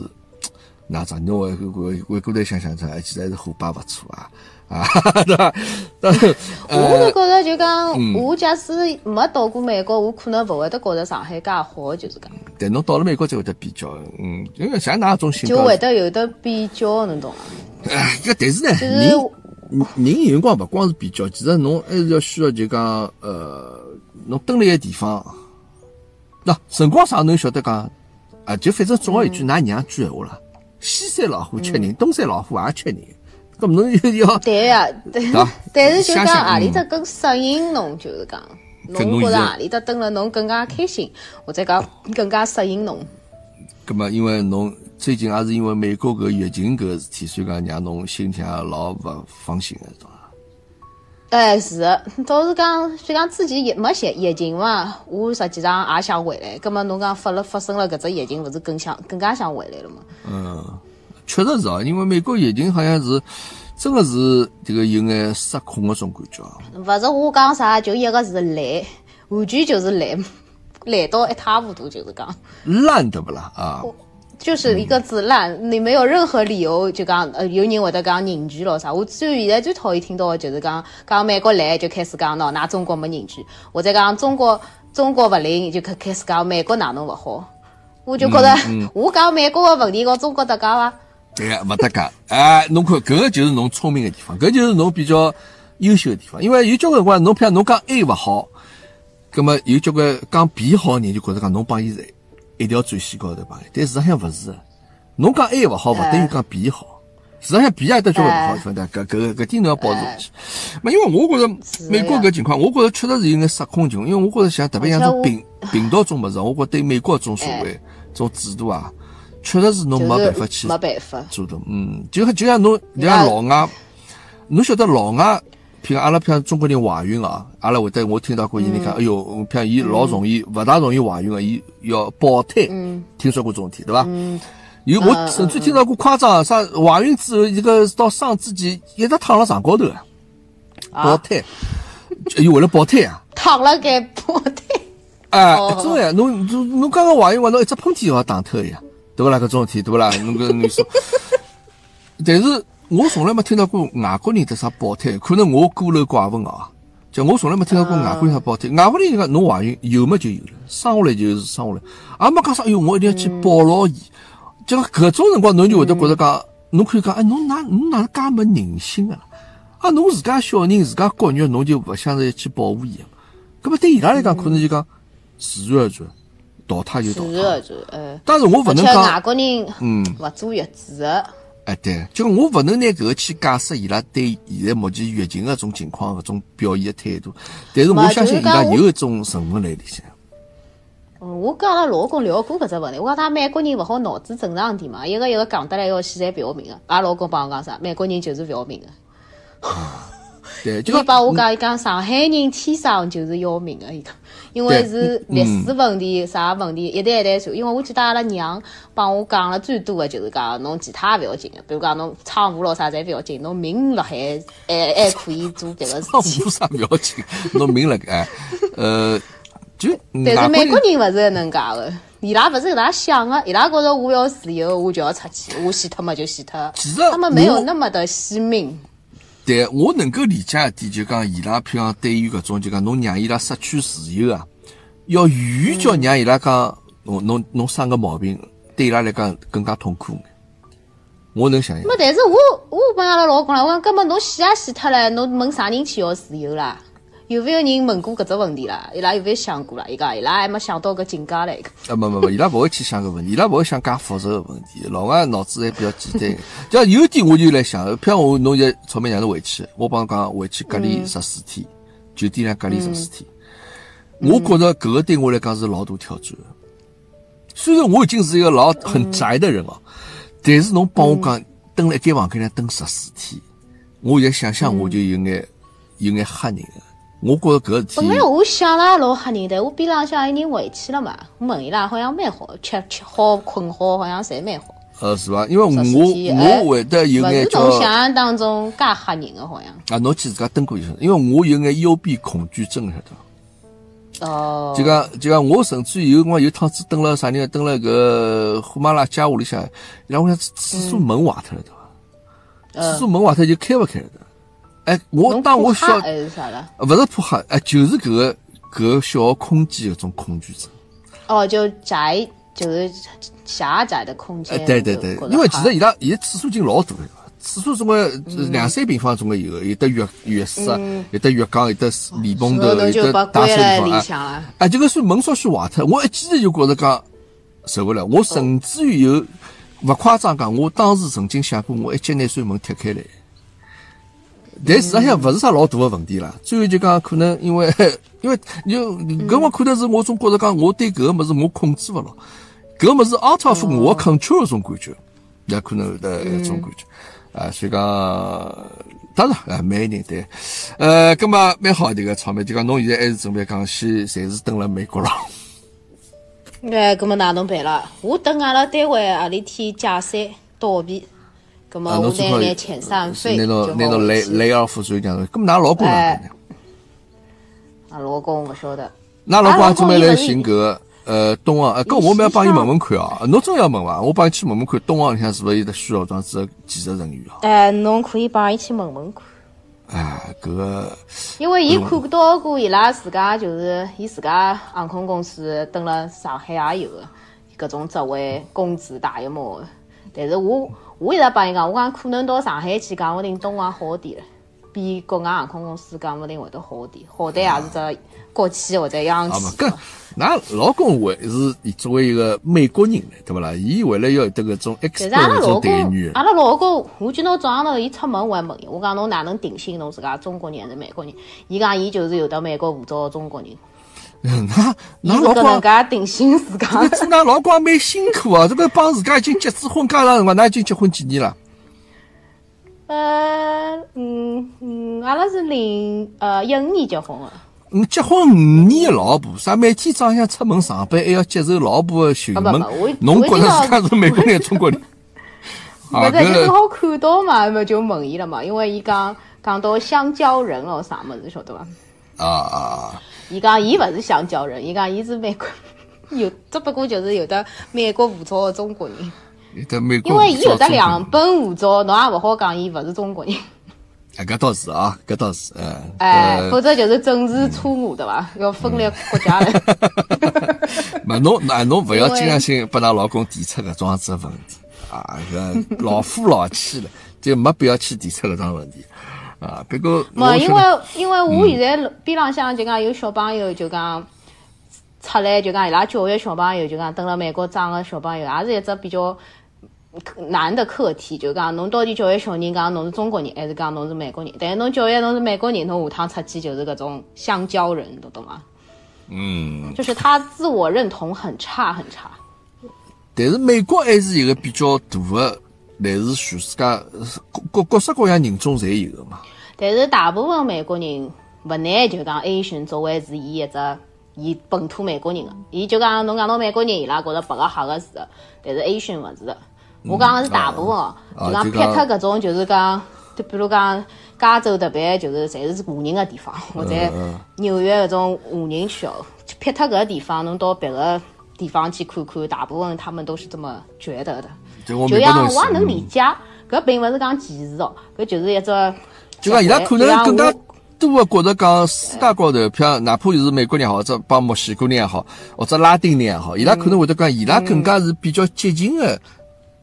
哪桩？侬回回回过来想想，这其实还是伙伴勿错啊。啊，对吧？
我是觉着就讲，我假使没到过美国，我可能勿会得觉着上海介好，就是讲。
但侬到了美国就会得比较，嗯，因为像哪种性
格，就会得有的比较，侬懂
伐？哎，搿但是呢，人人有辰光勿光是比较，其实侬还是要需要就讲，呃，侬蹲辣一个地方，那辰光长侬晓得讲，啊，就反正总归一句，㑚娘句闲话了，西山老虎吃人，东山老虎也吃人。咁侬又要
对呀，对，但是就讲何里只更适应侬，就是讲，侬觉着何里只等了侬更加开心，或者讲更加适应侬。
咁么，因为侬最近也是因为美国搿疫情搿事体，所以讲让侬心情也老勿放心个，是伐？
哎，是，倒是讲，虽然自己也没疫疫情嘛，我实际上也想回来。咁么侬讲发了发生了搿只疫情，勿是更想更加想回来了嘛？
嗯。确实是啊，因为美国疫情好像是真的是这个有眼失控的种感觉。
勿是我讲啥，就一个字懒，完全就是懒，懒到一塌糊涂，就是讲
烂的不啦啊？
就是一个字烂，你没有任何理由就讲呃，有人会得讲凝聚咯啥？我最现在最讨厌听到的就是讲讲美国懒就开始讲喏，那中国没凝聚，或者讲中国中国勿灵就开开始讲美国哪能勿好？我就觉得我讲美国的问题和中国搭界伐？
对呀，勿搭界。哎，侬看，搿个就是侬聪明个地方，搿就是侬比较优秀个地方。因为有交关辰光，侬譬如侬讲 A 勿好，葛么有交关讲 B 好人就觉着讲侬帮伊在一条战线高头帮伊，但事实上勿是。侬讲 A 勿好，勿等于讲 B 好。事实上 B 也得交关勿好地方的，搿搿搿点侬要保持下去。没，因为我觉着美国搿情况，我觉着确实是有眼失控情况。因为我觉着像特别像种病 <laughs> 病毒种物事，我觉对美国种社会种制度啊。确实是侬没办法去
没办法。
做的，嗯，就就像侬，就像老外，侬晓得老外，譬如阿拉譬如中国人怀孕啊，阿拉会得我听到过，伊人讲，哎哟，譬如伊老容易，勿大容易怀孕个，伊要保胎，听说过这种事体，对伐？有我甚至听到过夸张，啥怀孕之后一个到生之前一直躺辣床高头啊，保胎，就为了保胎啊，
躺了该保胎。
哎，种呀，侬侬侬刚刚怀孕完，侬一只喷嚏就要打脱呀，对不啦？搿种事体对不啦？侬搿你说，<laughs> 但是我从来没听到过外国人得啥保胎，可能我孤陋寡闻啊。就我从来没听到过外国人啥保胎，外国人讲侬怀孕有么就有了，生下来就是生下来，也没讲啥。哎哟，我一定要去保牢伊。就搿种辰光，侬就会得觉得讲，侬可以讲，哎，侬哪侬哪能介没人性啊？啊，侬自家小人自家骨肉，侬就勿想着去保护伊？搿么对伊拉来讲，可能就讲自然而然，淘汰就淘汰。
呃。
但是我勿能讲
外国人，嗯，勿坐月子的。
哎，对，就我勿能拿搿个去解释伊拉对现在目前疫情搿种情况搿种表现的态度，但是我相信伊拉有一种成分在里向。
嗯，我跟阿拉老公聊过搿只问题，我讲他美国人勿好脑子正常点嘛，一个一个讲得来要死侪不要命个。阿拉老公帮我讲啥？美国人就是不要命个。<laughs>
对，就
帮我讲，伊讲上海人天生就是要命个，伊讲，因为是历史问题，啥问题一代一代传。因为我记得阿拉娘帮我讲了最多的就是讲，侬其他勿要紧个，比如讲侬闯祸咯啥侪勿要紧，侬命辣海还还可以做迭个事
体。闯祸啥勿要紧，侬命辣盖，呃。就，<laughs>
但是美国人勿是搿能介个，伊拉勿是搿能想个，伊拉觉着我要自由，我就要出去，我死脱嘛就死脱。
其实
他们没有那么的惜命。
对，我能够理解一点，就讲伊拉譬如讲对于搿种就讲侬让伊拉失去自由啊，要远远叫让伊拉讲侬侬侬生个毛病，对伊拉来讲更加痛苦。我能想象。
没，但是我我帮阿拉老公了，我讲根本侬死也死脱了，侬问啥人去要自由啦？有没有人问过搿只问题啦？伊拉有没有想过啦？伊讲伊拉还没想到搿境界来。
啊，没没没，伊拉勿会去想搿问题，伊拉勿会想介复杂个问题。老外脑子还比较简单。就有点我就来想，譬如我侬现在草莓让侬回去，我帮侬讲回去隔离十四天，酒店里隔离十四天。我觉着搿个对我来讲是老大挑战。虽然我已经是一个老很宅的人哦，但是侬帮我讲蹲辣一间房间里蹲十四天，我现在想想我就有眼有眼吓人个。我觉着搿事体。
本来我想了老吓人的，我边浪向有人回去了嘛，我问伊拉好像蛮好，吃吃好困好，好像侪蛮好。
呃，是伐？因为我我会得有眼叫。
侬想象当中介吓人的，好像。
啊，侬去自家登过一下，因为我有眼幽闭恐惧症，晓得
伐？哦。
就讲就讲，我甚至有辰光有趟子蹲了啥人，蹲了搿呼马拉家屋里向，然后我想厕所门坏脱了，对伐？厕所门坏脱就开勿开了？哎，我当我小，勿是怕黑，哎，就是搿个搿个小空间搿种恐惧症。
哦，就窄，就是狭窄的空间。
哎，对对对，因为其实伊拉伊个厕所已经老大了，厕所总归两三平方总归有，有的浴浴室，有的浴缸，有的莲蓬头，有的打扫地方啊。哎，这个是门稍许坏脱，我一记头就觉着讲受不了，我甚至于有勿夸张讲，我当时曾经想过，我一脚拿扇门踢开来。但事实上勿是啥老大个问题啦，最后就讲可能因为因为就搿我可能是我总觉着讲我对搿个物事我控制勿牢，搿个物事 out of 我 control 种感觉，也可能的一种感觉啊，所以讲当然啊，每个人对，呃，搿么蛮好迭个草莓，就讲侬现在还是准备讲先，暂时蹲辣美国咯。<laughs>
哎，葛么哪能办啦？我等阿拉单位何里天解散倒闭。咁么我拿点遣散费
拿到雷雷尔夫税这样子。咁么㑚老公呢？
啊，老公勿晓得。
㑚老公准备来寻搿呃东航，呃，搿我们要帮伊问问看啊。侬真要问伐？我帮伊去问问看，东航里向是勿是有得需要这样子技术人员啊？
哎，侬可以帮伊去问问看。
哎，搿个。
因为伊看到过伊拉自家就是伊自家航空公司登了上海也有个搿种职位，工资大一毛。但是我。我一直帮伊讲，我讲可能到上海去，讲勿定东航好点了，比国外航空公司讲勿定会得好点，好歹也是只国企或者央企。
搿，那老公为是作为一个美国人嘞，对勿啦？伊为了要有得搿种 X 搿种待遇。
阿拉老公，我今朝早上头伊出门我还问伊，我讲侬哪能定性侬自家中国人还是美国人？伊讲伊就是有得美国护照的中国人。<laughs>
那 <laughs> 那老公，
定性自家，这
个老公蛮辛苦啊！这个帮自家已经结子婚介长辰光，那已经结婚几年了？
呃，嗯嗯，阿拉是零呃一五年结婚的。
嗯结婚五年的老婆，啥每天早上出门上班还要接受老婆的询问，侬觉着自家是美国人、中国人？
不是，就正 <laughs> 好看到嘛，么就问伊了嘛，因为伊讲讲到香蕉人哦，啥么子晓得伐？
啊啊！
伊讲伊勿是香蕉人，伊讲伊是美国，有只不过就是有的美国护照的中国人。
有的美
国因为伊有的两本护照，侬也勿好讲伊勿是中国人。
哎，搿倒是啊，搿倒是，
哎。哎，否则就是政治错误对伐？要分裂国家了。<laughs>
嘛，侬那侬勿要经常性拨㑚老公提出搿种样子问题啊！搿老夫老妻了，就没必要去提出搿桩问题啊。不过，
没，因为因为我现在边浪向就讲有小朋友就讲出来就讲伊拉教育小朋友就讲，等了美国长个小朋友，也是一只比较。难的课题就讲，侬到底教育小人讲侬是中国人，还是讲侬是美国人？但是侬教育侬是美国人，侬下趟出去就是搿种香蕉人，懂懂吗？
嗯，
就是他自我认同很差很差。
但是美国还是一个比较大的，类似全世界各各各式各样人种侪有的嘛。
但是大部分美国人勿拿就讲 Asian 作为是伊一只伊本土美国人的，伊就讲侬讲到美国人，伊拉觉着白个黑个是的，但是 Asian 勿是的。我讲个是大部分哦，就讲撇脱搿种，就是讲，就比如讲加州特别就是侪是华人个地方，或者纽约搿种华人区哦，撇脱搿个地方，侬到别个地方去看看，大部分他们都是这么觉得的。就像我也能理解，搿并勿是讲歧视哦，搿就是一只。
就讲伊拉可能更加多的觉得讲世界高头，譬如哪怕就是美国人也好，或者帮墨西哥人也好，或者拉丁人也好，伊拉可能会得讲，伊拉更加是比较接近的。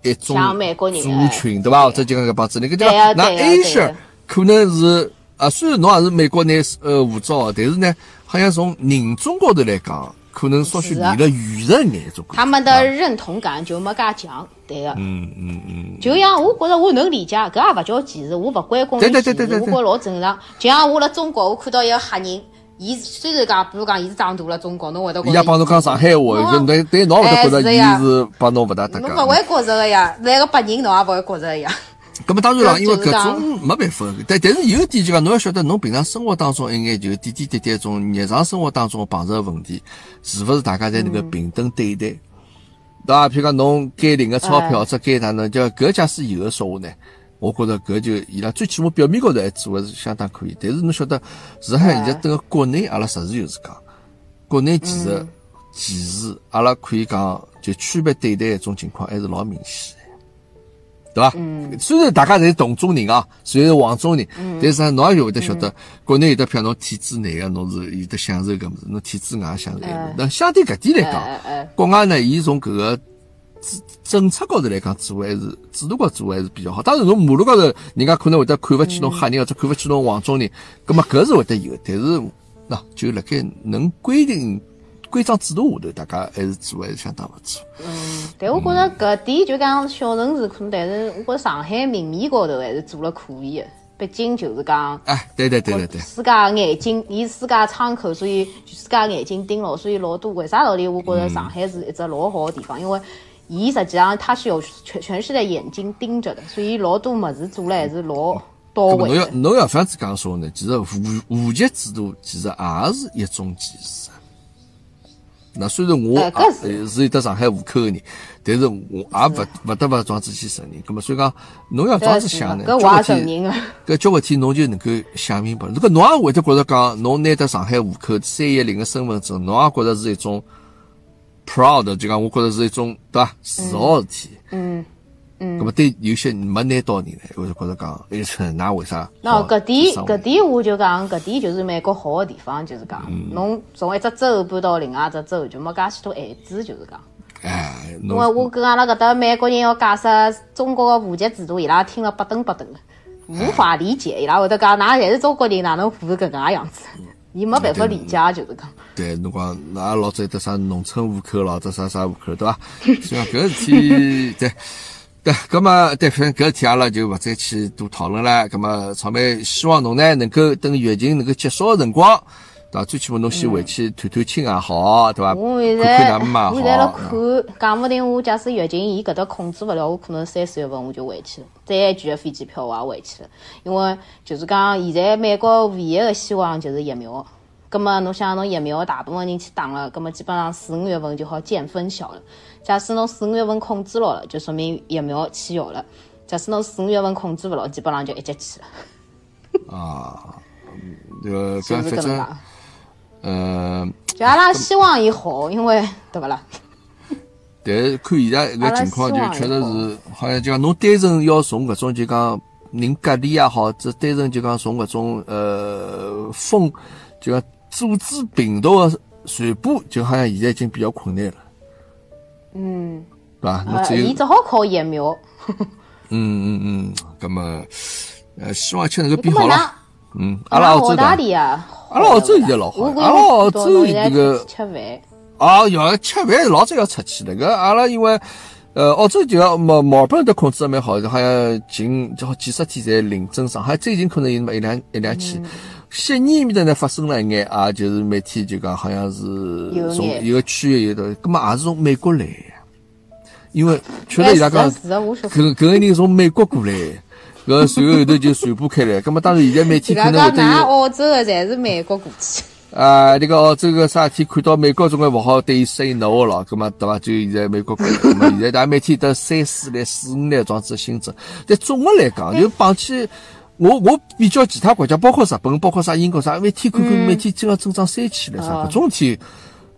一种族群对吧？或者就讲搿帮子，那个叫那 Asia 可能是啊，虽然侬也是美国内呃护照，但是呢，好像从人种高头来讲，可能稍许离了远了眼种。
他们的认同感就没介强，对个。
嗯嗯嗯。
就像我觉着我能理解，搿也勿叫歧视，我勿归功于歧视，我觉老正常。就像我辣中国，我看到一个黑人。伊虽然讲，比如讲，伊是长大了中国，侬会得觉
伊也帮侬讲上海话，就对对，侬会得觉着伊是帮侬勿大搭
侬勿会觉着个呀，来个白人侬也勿会觉着个呀。
咁么当然了，因为搿种没办法。但但是有一点就讲，侬要晓得，侬平常生活当中，一眼就点点滴滴种日常生活当中碰着个问题，是勿是大家侪能够平等对待？对伐？譬如讲，侬该领个钞票，或者该哪能，叫搿假使有个说话呢？我觉着搿就伊拉最起码表面高头还做的是相当可以，但是侬晓得，实际上海现在等个国内，阿拉实事求是讲，国内其实其实，阿拉可以讲就区别对待一种情况还是老明显。的，对伐？嗯。虽然大家侪是同种人啊，虽然是黄种人，但是侬也会得晓得，国内有的票侬体制内个，侬是有得享受搿物事，侬体制外享受。那相对搿点来讲，国外呢，伊从搿个。政政策高头来讲，做还是制度高做还是比较好。当然，侬马路高头，人家可能会得看勿起侬黑人，或者看勿起侬黄种人，葛么搿是会得有。但是，喏就辣盖能规定规章制度下头，大家还是做还是相当勿错。
嗯，但我觉着搿点就讲小城市可能，但是我觉着上海明面高头还是做了可以的。毕竟就是讲，
哎，对对对对对，
世界眼睛，伊世界窗口，所以世界眼睛盯牢，所以老多为啥道理？我觉着上海是一只老好的地方，因为。伊实际上他是有全全世界眼睛盯着的，所以老多么子做了还是老到位。
侬要侬要这样子讲说呢，其实户户籍制度其实也是一种歧视。那虽然我也是有得上海户口的人，但是我也勿勿得勿装子去承认。那么所以讲，侬要这样子想呢，交关
天
搿交关天 <laughs> 侬就能够想明白。如果侬也会得觉着讲，侬拿得上海户口三一零个身份证，侬也觉着是一种。proud 就讲，我觉着是一种对伐？自豪事体。
嗯嗯。
那么对有些没拿到人呢，我就觉着讲，哎，那为啥？
那搿点搿点我就讲，搿点就是美国好的地方，就是讲，侬从一只州搬到另外一只州，就没介许多限制，就是讲。
哎。
因为我跟阿拉搿搭美国人要解释中国的户籍制度，伊拉听了不等不等的，无法理解，伊拉会得讲，㑚侪是中国人，哪能户是搿个样子？伊没办法理解，就是讲。
对，侬讲，那老早有得啥农村户口，老早啥啥户口，对伐？所以讲搿事体，对对，葛么对，反正搿事体阿拉就勿再去多讨论了。咁么草莓希望侬呢，能够等疫情能够结束个辰光，对伐？最起码侬先回去探探亲也好，对伐？
我现在我现在辣看，讲勿定我假使疫情伊搿搭控制勿了，我可能三四月份我就回去了，再贵个飞机票我也回去了。因为就是讲，现在美国唯一个希望就是疫苗。咁么侬想侬疫苗大部分人去打了，咁么基本上四五月份就好见分晓了。假使侬四五月份控制牢了，就说明疫苗起效了；假使侬四五月份控制勿牢，基本上就一节去
了。啊，这个反正，呃，
就阿拉希望伊好，因为对勿啦？
但是看现在个情况，就确实是好像就讲侬单纯要从搿种就讲人隔离也好，只单纯就讲从搿种呃风就讲。阻止病毒的传播，就好像现在已经比较困难了。
嗯，
对吧？
呃，伊只好靠疫苗。
嗯 <laughs> 嗯嗯，那么，呃，希望一切能够变好了。嗯，阿拉澳洲的。阿拉澳洲现在老好。阿拉澳洲这个
吃饭。
啊，要吃饭老早要出去那个阿拉因为，呃，澳洲就要毛毛本都控制的蛮好，好像近就好几十天才零增长，还最近可能有那么一两一两起。悉尼面搭呢发生了一眼啊，就是每天就讲好像是从一个区域有的，葛么也是从美国来，因为确实伊拉讲，搿搿个人从美国过来，搿随后后头就传播开来，葛么当然现在每天可能会得有。
澳洲的侪是美国过去。
啊，那个澳洲个啥体看到美国总归勿好对伊 say no 了，葛么对伐？就现在美国过来，葛么现在大家每天得三四例、四五例状子新增，但总的来讲 <laughs> 就绑起。我我比较其他国家，包括日本，包括啥英国啥，每天看看每天经常增长三千了啥，搿种体，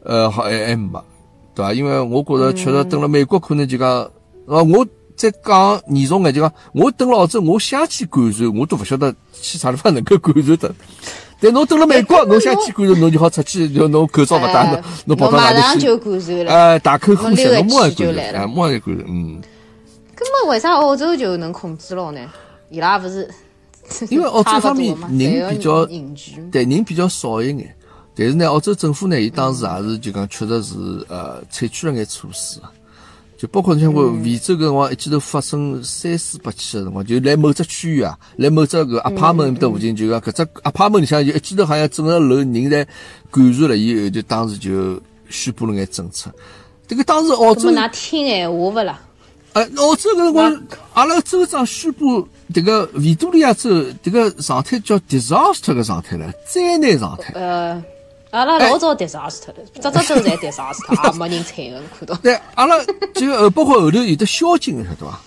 呃，好还还没，对伐？因为我觉着确实等了美国可能就讲，呃，我再讲严重眼就讲，我等了澳洲，我想去感染，我都勿晓得去啥地方能够感染的。但侬等了美国，侬想去感染，侬就好出去，就侬口罩勿戴，侬 <laughs> 侬跑到哪里去？呃，大口呼吸，侬马上感染，啊，马上感染，嗯。
根本为啥澳洲就能控制牢呢？伊拉勿是？<laughs>
因为澳洲方面人比较对人比较少一眼，但是呢，澳洲政府呢，伊当时也是就讲确实是呃采取了眼措施，就包括像我惠州搿辰光一记头发生三四百起个辰光，就来某只区域啊，来某只个 apartment 的附近，就讲搿只 apartment 里向就一记头好像整个楼人侪感染了，以后就当时就宣布了眼政策。这个当时澳洲，
那听闲话勿啦？
呃，澳洲搿辰光，阿拉州长宣布。这个维多利亚州这个状态叫 disaster 的状态了，灾难状态。
呃，阿拉老早 disaster 了，只只州在 disaster，也没人睬的，看到。
对，阿拉就呃，包括后头有的宵禁，晓得伐？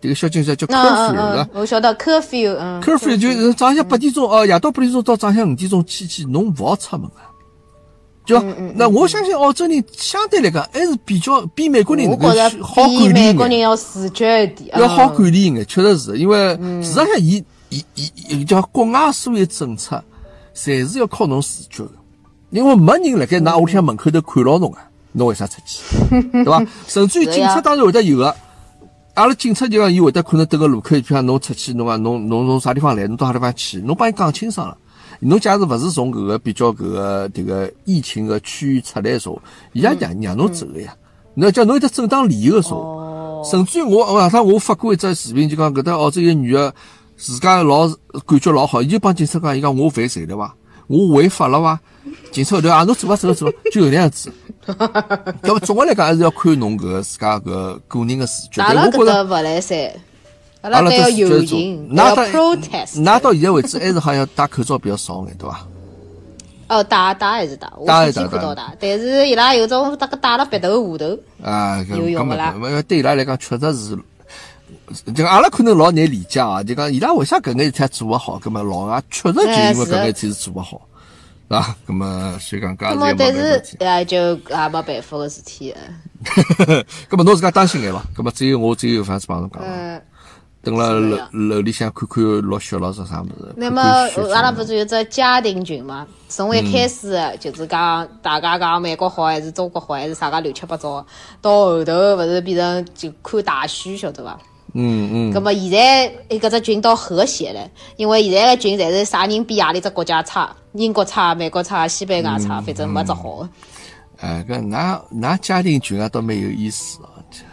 这个宵禁叫叫 curfew
的。我晓得 curfew，嗯。
curfew 就是早上八点钟哦，夜到八点钟到早上五点钟期间，侬勿好出门啊。就那我相信澳洲人相对来讲还是比较比美国人能够好管理
比美国人要自觉一点，
要好管理一眼，确实是因为事实上，伊伊伊叫国外所有政策，侪是要靠侬自觉的，因为没人辣盖㑚屋里向门口头看牢侬啊，侬为啥出去？<laughs> 对伐？甚至于警察当然会得有个，阿拉警察就讲伊会得可能等个路口，比方侬出去，侬讲侬侬从啥地方来，侬到啥地方去，侬帮伊讲清爽了。侬假如勿是从搿个比较搿个迭个疫情个区域出来时候，伊也让让侬走个呀。侬叫侬有得正当理由个时候，甚至于我我上趟我发过一只视频，就讲搿搭澳洲一个女个自家老感觉老好，伊就帮警察讲，伊讲我犯罪了伐？我违法了伐？<laughs> 警察后头啊，侬走伐走走，就搿能样子。<laughs> 搿么总个来讲还是要看侬搿个自家搿个人个自觉。
但我觉得勿来三。阿拉都要游行，要 protest。
拿到现在为止，还是好像戴口罩比较少眼，对伐？
哦，戴戴还是戴，我天天看到戴。但是伊拉有种戴个戴了鼻头下头，
啊，
有用勿啦？
对伊拉来讲，确实是，就阿拉可能老难理解啊。就讲伊拉为啥搿眼事体做勿好？搿么老外确实就因为搿眼事体是做勿好，是伐？搿么所以讲搿也是
但是呃，就也没办法个事体。<laughs>
搿么侬自家当心眼伐？搿么只有我只有法子帮侬讲。等了楼楼里向看看落雪了是啥物事？
那么阿拉勿是有只家庭群嘛？从一开始就是讲大家讲美国好还是中国好还是啥个乱七八糟，到后头勿是变成就看大选晓得伐？
嗯嗯。
那么现在一个只群到和谐了，因为现在个群侪是啥人比何里只国家差？英国差、美国差、西班牙差，反正没只好。
哎，搿㑚㑚家庭群啊，倒蛮有意思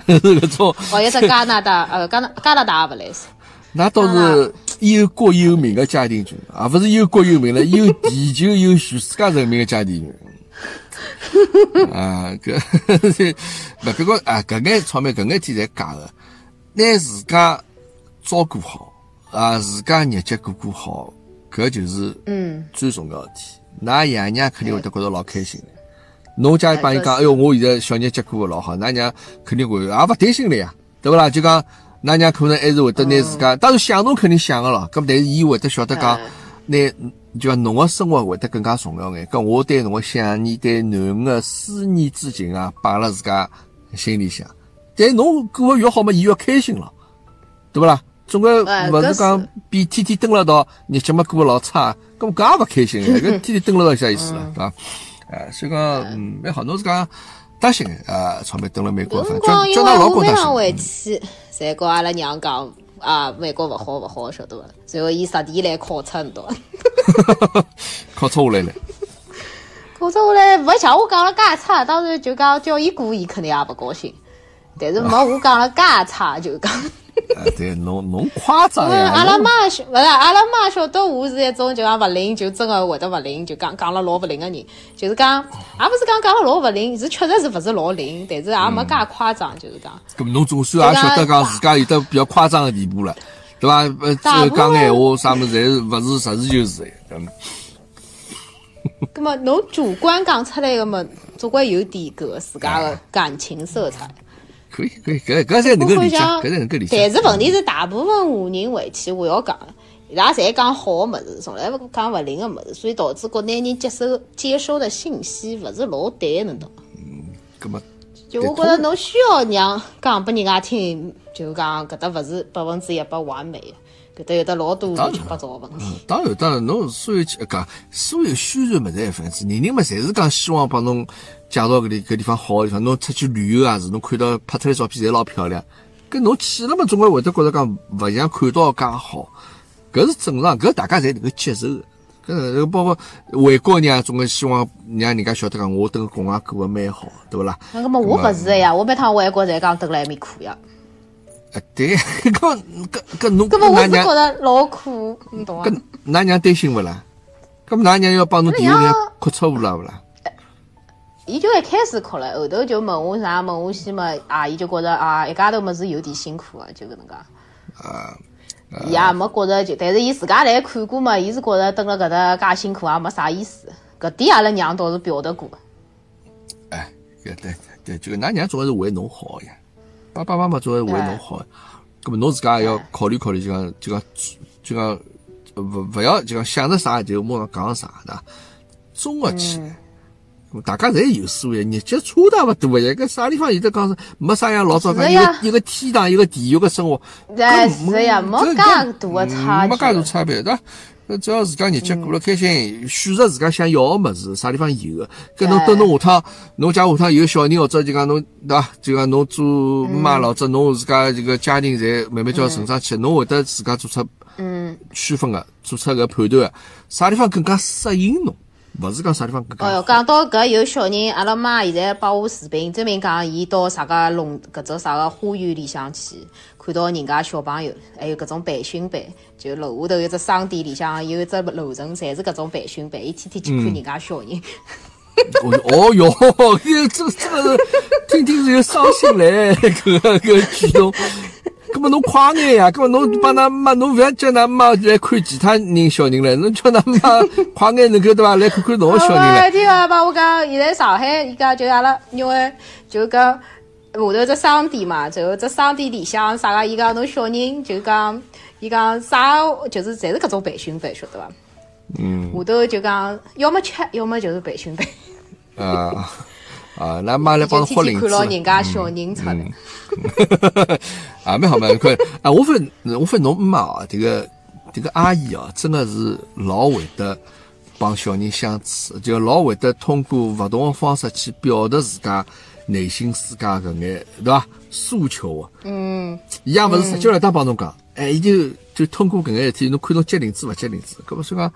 哦。搿种，
哦，一只加拿大，呃，加拿加拿大也勿来塞。
那倒是有国有民的家庭群，而不是有国有民了，<laughs> 有地球有全世界人民的家庭群。啊，搿，<laughs> 勿搿个啊，搿眼场面，搿眼天侪假的。拿自家照顾好，啊，自家日脚过过好，搿就是嗯最重要的事体。㑚爷娘肯定会得觉着老开心的。侬家帮伊讲，哎哟，我现在小日结过老好，㑚娘肯定会也勿担心了呀，对勿啦？就讲㑚娘可能还是会得拿自家，当然想侬肯定想个咯。咁但是伊会得晓得讲，拿就讲侬个生活会得更加重要眼。搿我对侬个想念，对囡个思念之情啊，摆辣自家心里向。但侬过个越好嘛，伊越开心了，对勿啦？总归勿是讲比天天蹲辣道日脚嘛过得老差，咁搿也勿开心个，搿天天蹲辣道啥意思了，对伐？哎，所以讲，嗯，蛮好。侬是讲担心呃，从没蹲辣美国，
反
正叫叫㑚老公担心。
回去，才跟阿拉娘讲啊，美国勿好勿好，晓得伐？随后伊实地来考察很多。<laughs>
考察下来了。
考察下来，勿像我讲了介差，当时就讲叫伊过，伊肯定也勿高兴。但是没我讲了介差，就讲。<laughs>
哎，对，侬侬夸张呀！<laughs>
阿拉妈晓，勿是阿拉妈晓得我是一种就讲勿灵，就真个会得勿灵，就讲讲了老勿灵个人，就是讲，也勿是讲讲了老勿灵，是确实是勿是老灵，但是也没介夸张，就是讲。
咁侬总算也晓得讲自家有得比较夸张个地步了，对伐？呃，讲闲话啥物事，侪是勿是实事求是的。嗯。<laughs>
咁么侬主观讲出来个么，总归有点个自家个感情色彩。
可以可以，搿搿才能够理解，搿才能够理解。
但是问题是，大部分华人回去，我要讲，伊拉侪讲好个物事，从来勿讲勿灵个物事，所以导致国内人接收接收的信息勿是老对，侬懂？
嗯，搿么
就我觉着侬需要让讲拨人家听，就讲搿搭勿是百分之一百完美。搿搭有得老多乱七八糟个问题。
当然当然，侬所有讲所有宣传物事一份子，人人嘛侪是讲希望帮侬。介绍搿里搿地方好个地方，侬出去旅游也是，侬看到拍出来照片侪老漂亮。搿侬去了嘛，总归会得觉着讲勿像看到介好，搿是正常，搿大家侪能够接受。搿包括外国人啊，总归希望让人家晓得讲我等个国外过得蛮好，对勿啦？
那么我勿是个呀，我每趟外国侪讲等了埃面苦呀。
啊，对，<laughs> 搿搿搿侬，
搿么我是觉得老苦，你懂伐？搿
㑚娘担心勿啦？搿么㑚娘要帮侬第二年哭错误了勿啦？
伊就一开始哭了，后头就问我啥，问我西嘛，阿姨就觉着啊，一家头么是有点辛苦啊，就搿能介。啊。伊也没觉着就，但是伊自家来看过嘛，伊是觉着蹲辣搿搭介辛苦也没啥意思。搿点阿拉娘倒是表达过。
哎，对对对，就㑚娘总是为侬好呀，爸爸妈妈总是为侬好。搿么侬自家也要考虑考虑，就讲就讲就讲勿勿要就讲想着啥就马上讲啥，对伐？综合起来。大家侪有数呀，日脚差大勿多呀。搿啥地方有得讲是没啥样老早讲一个一个天堂一个地狱个生活，
是呀，没介大个差，
没介大差别，对伐？搿只要自家日脚过了开心，选择自家想要个物事，啥地方有个？搿侬等侬下趟，侬家下趟有小人或者就讲侬对伐？就讲侬做妈老者，侬自家这个家庭侪慢慢叫成长起，侬会得自家做出嗯区分个，做出个判断，啥地方更加适应侬？勿是讲啥地方。
哦哟，讲到搿有小人，阿拉妈现在帮我视频，证明讲伊到啥个农搿只啥个花园里向去，看到人家小朋友，还有搿种培训班，就楼下头有只商店里向有一只楼层，侪是搿种培训班，伊天天去看人家小人。
哦哟，<laughs> 这这个听听是有伤心嘞，<laughs> 搿个搿举动。搿么侬快眼呀！搿么侬帮㑚妈，侬勿要叫㑚妈来看其他人小人唻，侬叫㑚妈快眼能够对伐？来看看侬小人唻。
听话吧，我讲现在上海伊讲就阿拉，因为就讲下头只商店嘛，就只商店里向啥个，伊讲侬小人就讲，伊讲啥就是侪是搿种培训班，晓得伐？嗯。下头就讲要么吃，要么就是培训班。
啊。啊，那妈来帮
霍
林子，
看牢人家小人出来，
啊，蛮好蛮好。啊，我分我分侬妈哦，这个这个阿姨啊，真的是老会得帮小人相处，就老会得通过勿同的方式去表达自家内心世界搿眼，对伐？诉求啊，嗯，伊也勿是直接来当帮侬讲，哎，伊就就通过搿眼事体，侬看侬接灵子勿接灵子，搿么说讲。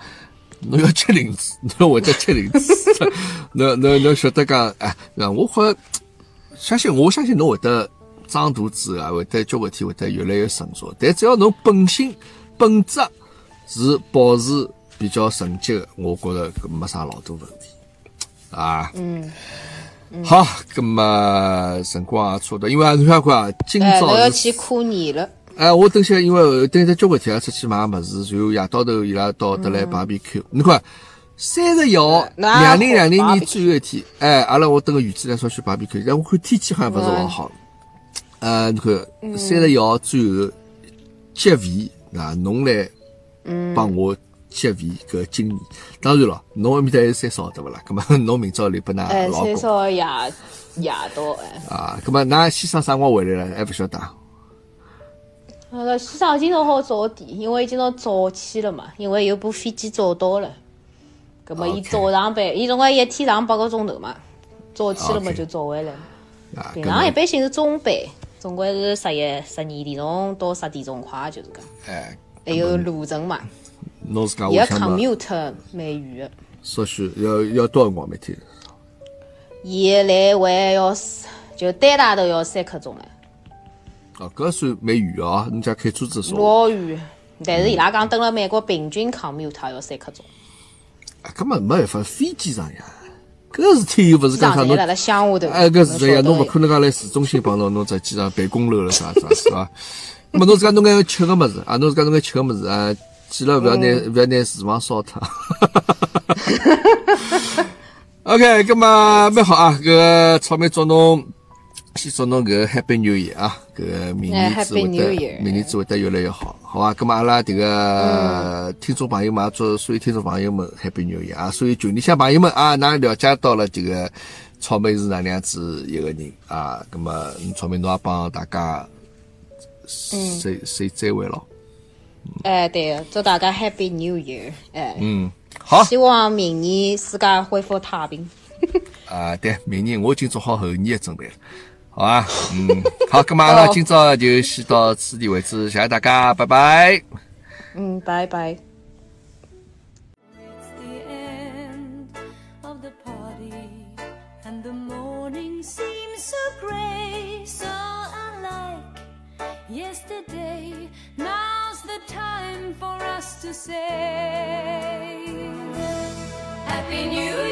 侬要吃零子，侬会得吃零子，侬侬侬晓得讲，哎，我好相信，我相信侬会得长大之后，会得交关天会得越来越成熟。但只要侬本性本质是保持比较纯洁的，我觉着没啥老多问题啊。嗯，好，那么辰光也差不多，因为你看看，今朝
要去过年了。
哎，我等下，因为等下交关天要出去买物事，然后夜到头伊拉到得来排 BQ。你看，三十一号，两零两零年最后一天，哎，阿拉我等个园子来说去芭比 Q，但我看天气好像不是老好。呃，你看三十一号最后结尾，那侬来帮我结尾搿经验。当然了，侬埃面搭还有三十号对勿啦？葛末 <laughs> 侬明朝留拨㑚老公。
三十号夜夜到
哎。啊，葛末㑚先生啥辰光回来了？还勿晓得。
那个先生今朝好早点，因为今朝早起了嘛，因为有部飞机早到了。葛么伊早上班，伊总归一天上八个钟头嘛，早起了嘛就早回来。平常一般性是中班，总归是十一、十二点钟到十点钟快，就是讲。
哎。
还有路程嘛。
侬自家
我想 commute 蛮远的。
少许要要多少辰光每天？
伊来回要就单打都要三刻钟哎。
哦，搿算蛮远哦，你家开车子少。
老远，但是伊拉讲等了美国平均 commute 要三刻钟。
啊，根本没办法，飞机上呀，搿事体又勿是讲啥侬。哎，搿是呀，侬勿可能讲来市中心帮侬侬在机场办公楼了啥啥是伐？那么侬自家侬该吃个物事啊，侬自家侬该吃个物事啊，记了勿要拿勿要拿厨房烧脱。<laughs> OK，搿么蛮好啊，搿草莓祝侬。先祝侬搿 Happy New Year 啊，搿明年子会得，明年子会得越来越好，好吧？咁么阿拉迭个听众朋友们，祝所有听众朋友们 Happy New Year 啊！所有群里向朋友们啊，㑚了解到了这个草莓是哪能样子一个人啊？咁么草莓侬也帮大家谁谁再会咯。
哎，对，祝大家 Happy New Year！哎，
嗯，好，
希望明年世界恢复太平。<laughs>
啊，对，明年我已经做好后年的准备了。好啊，<laughs> 嗯，好，咁嘛，那今朝就先到此地为止，谢谢大家，拜拜。
嗯，拜拜。Happy New Year, Happy New Year.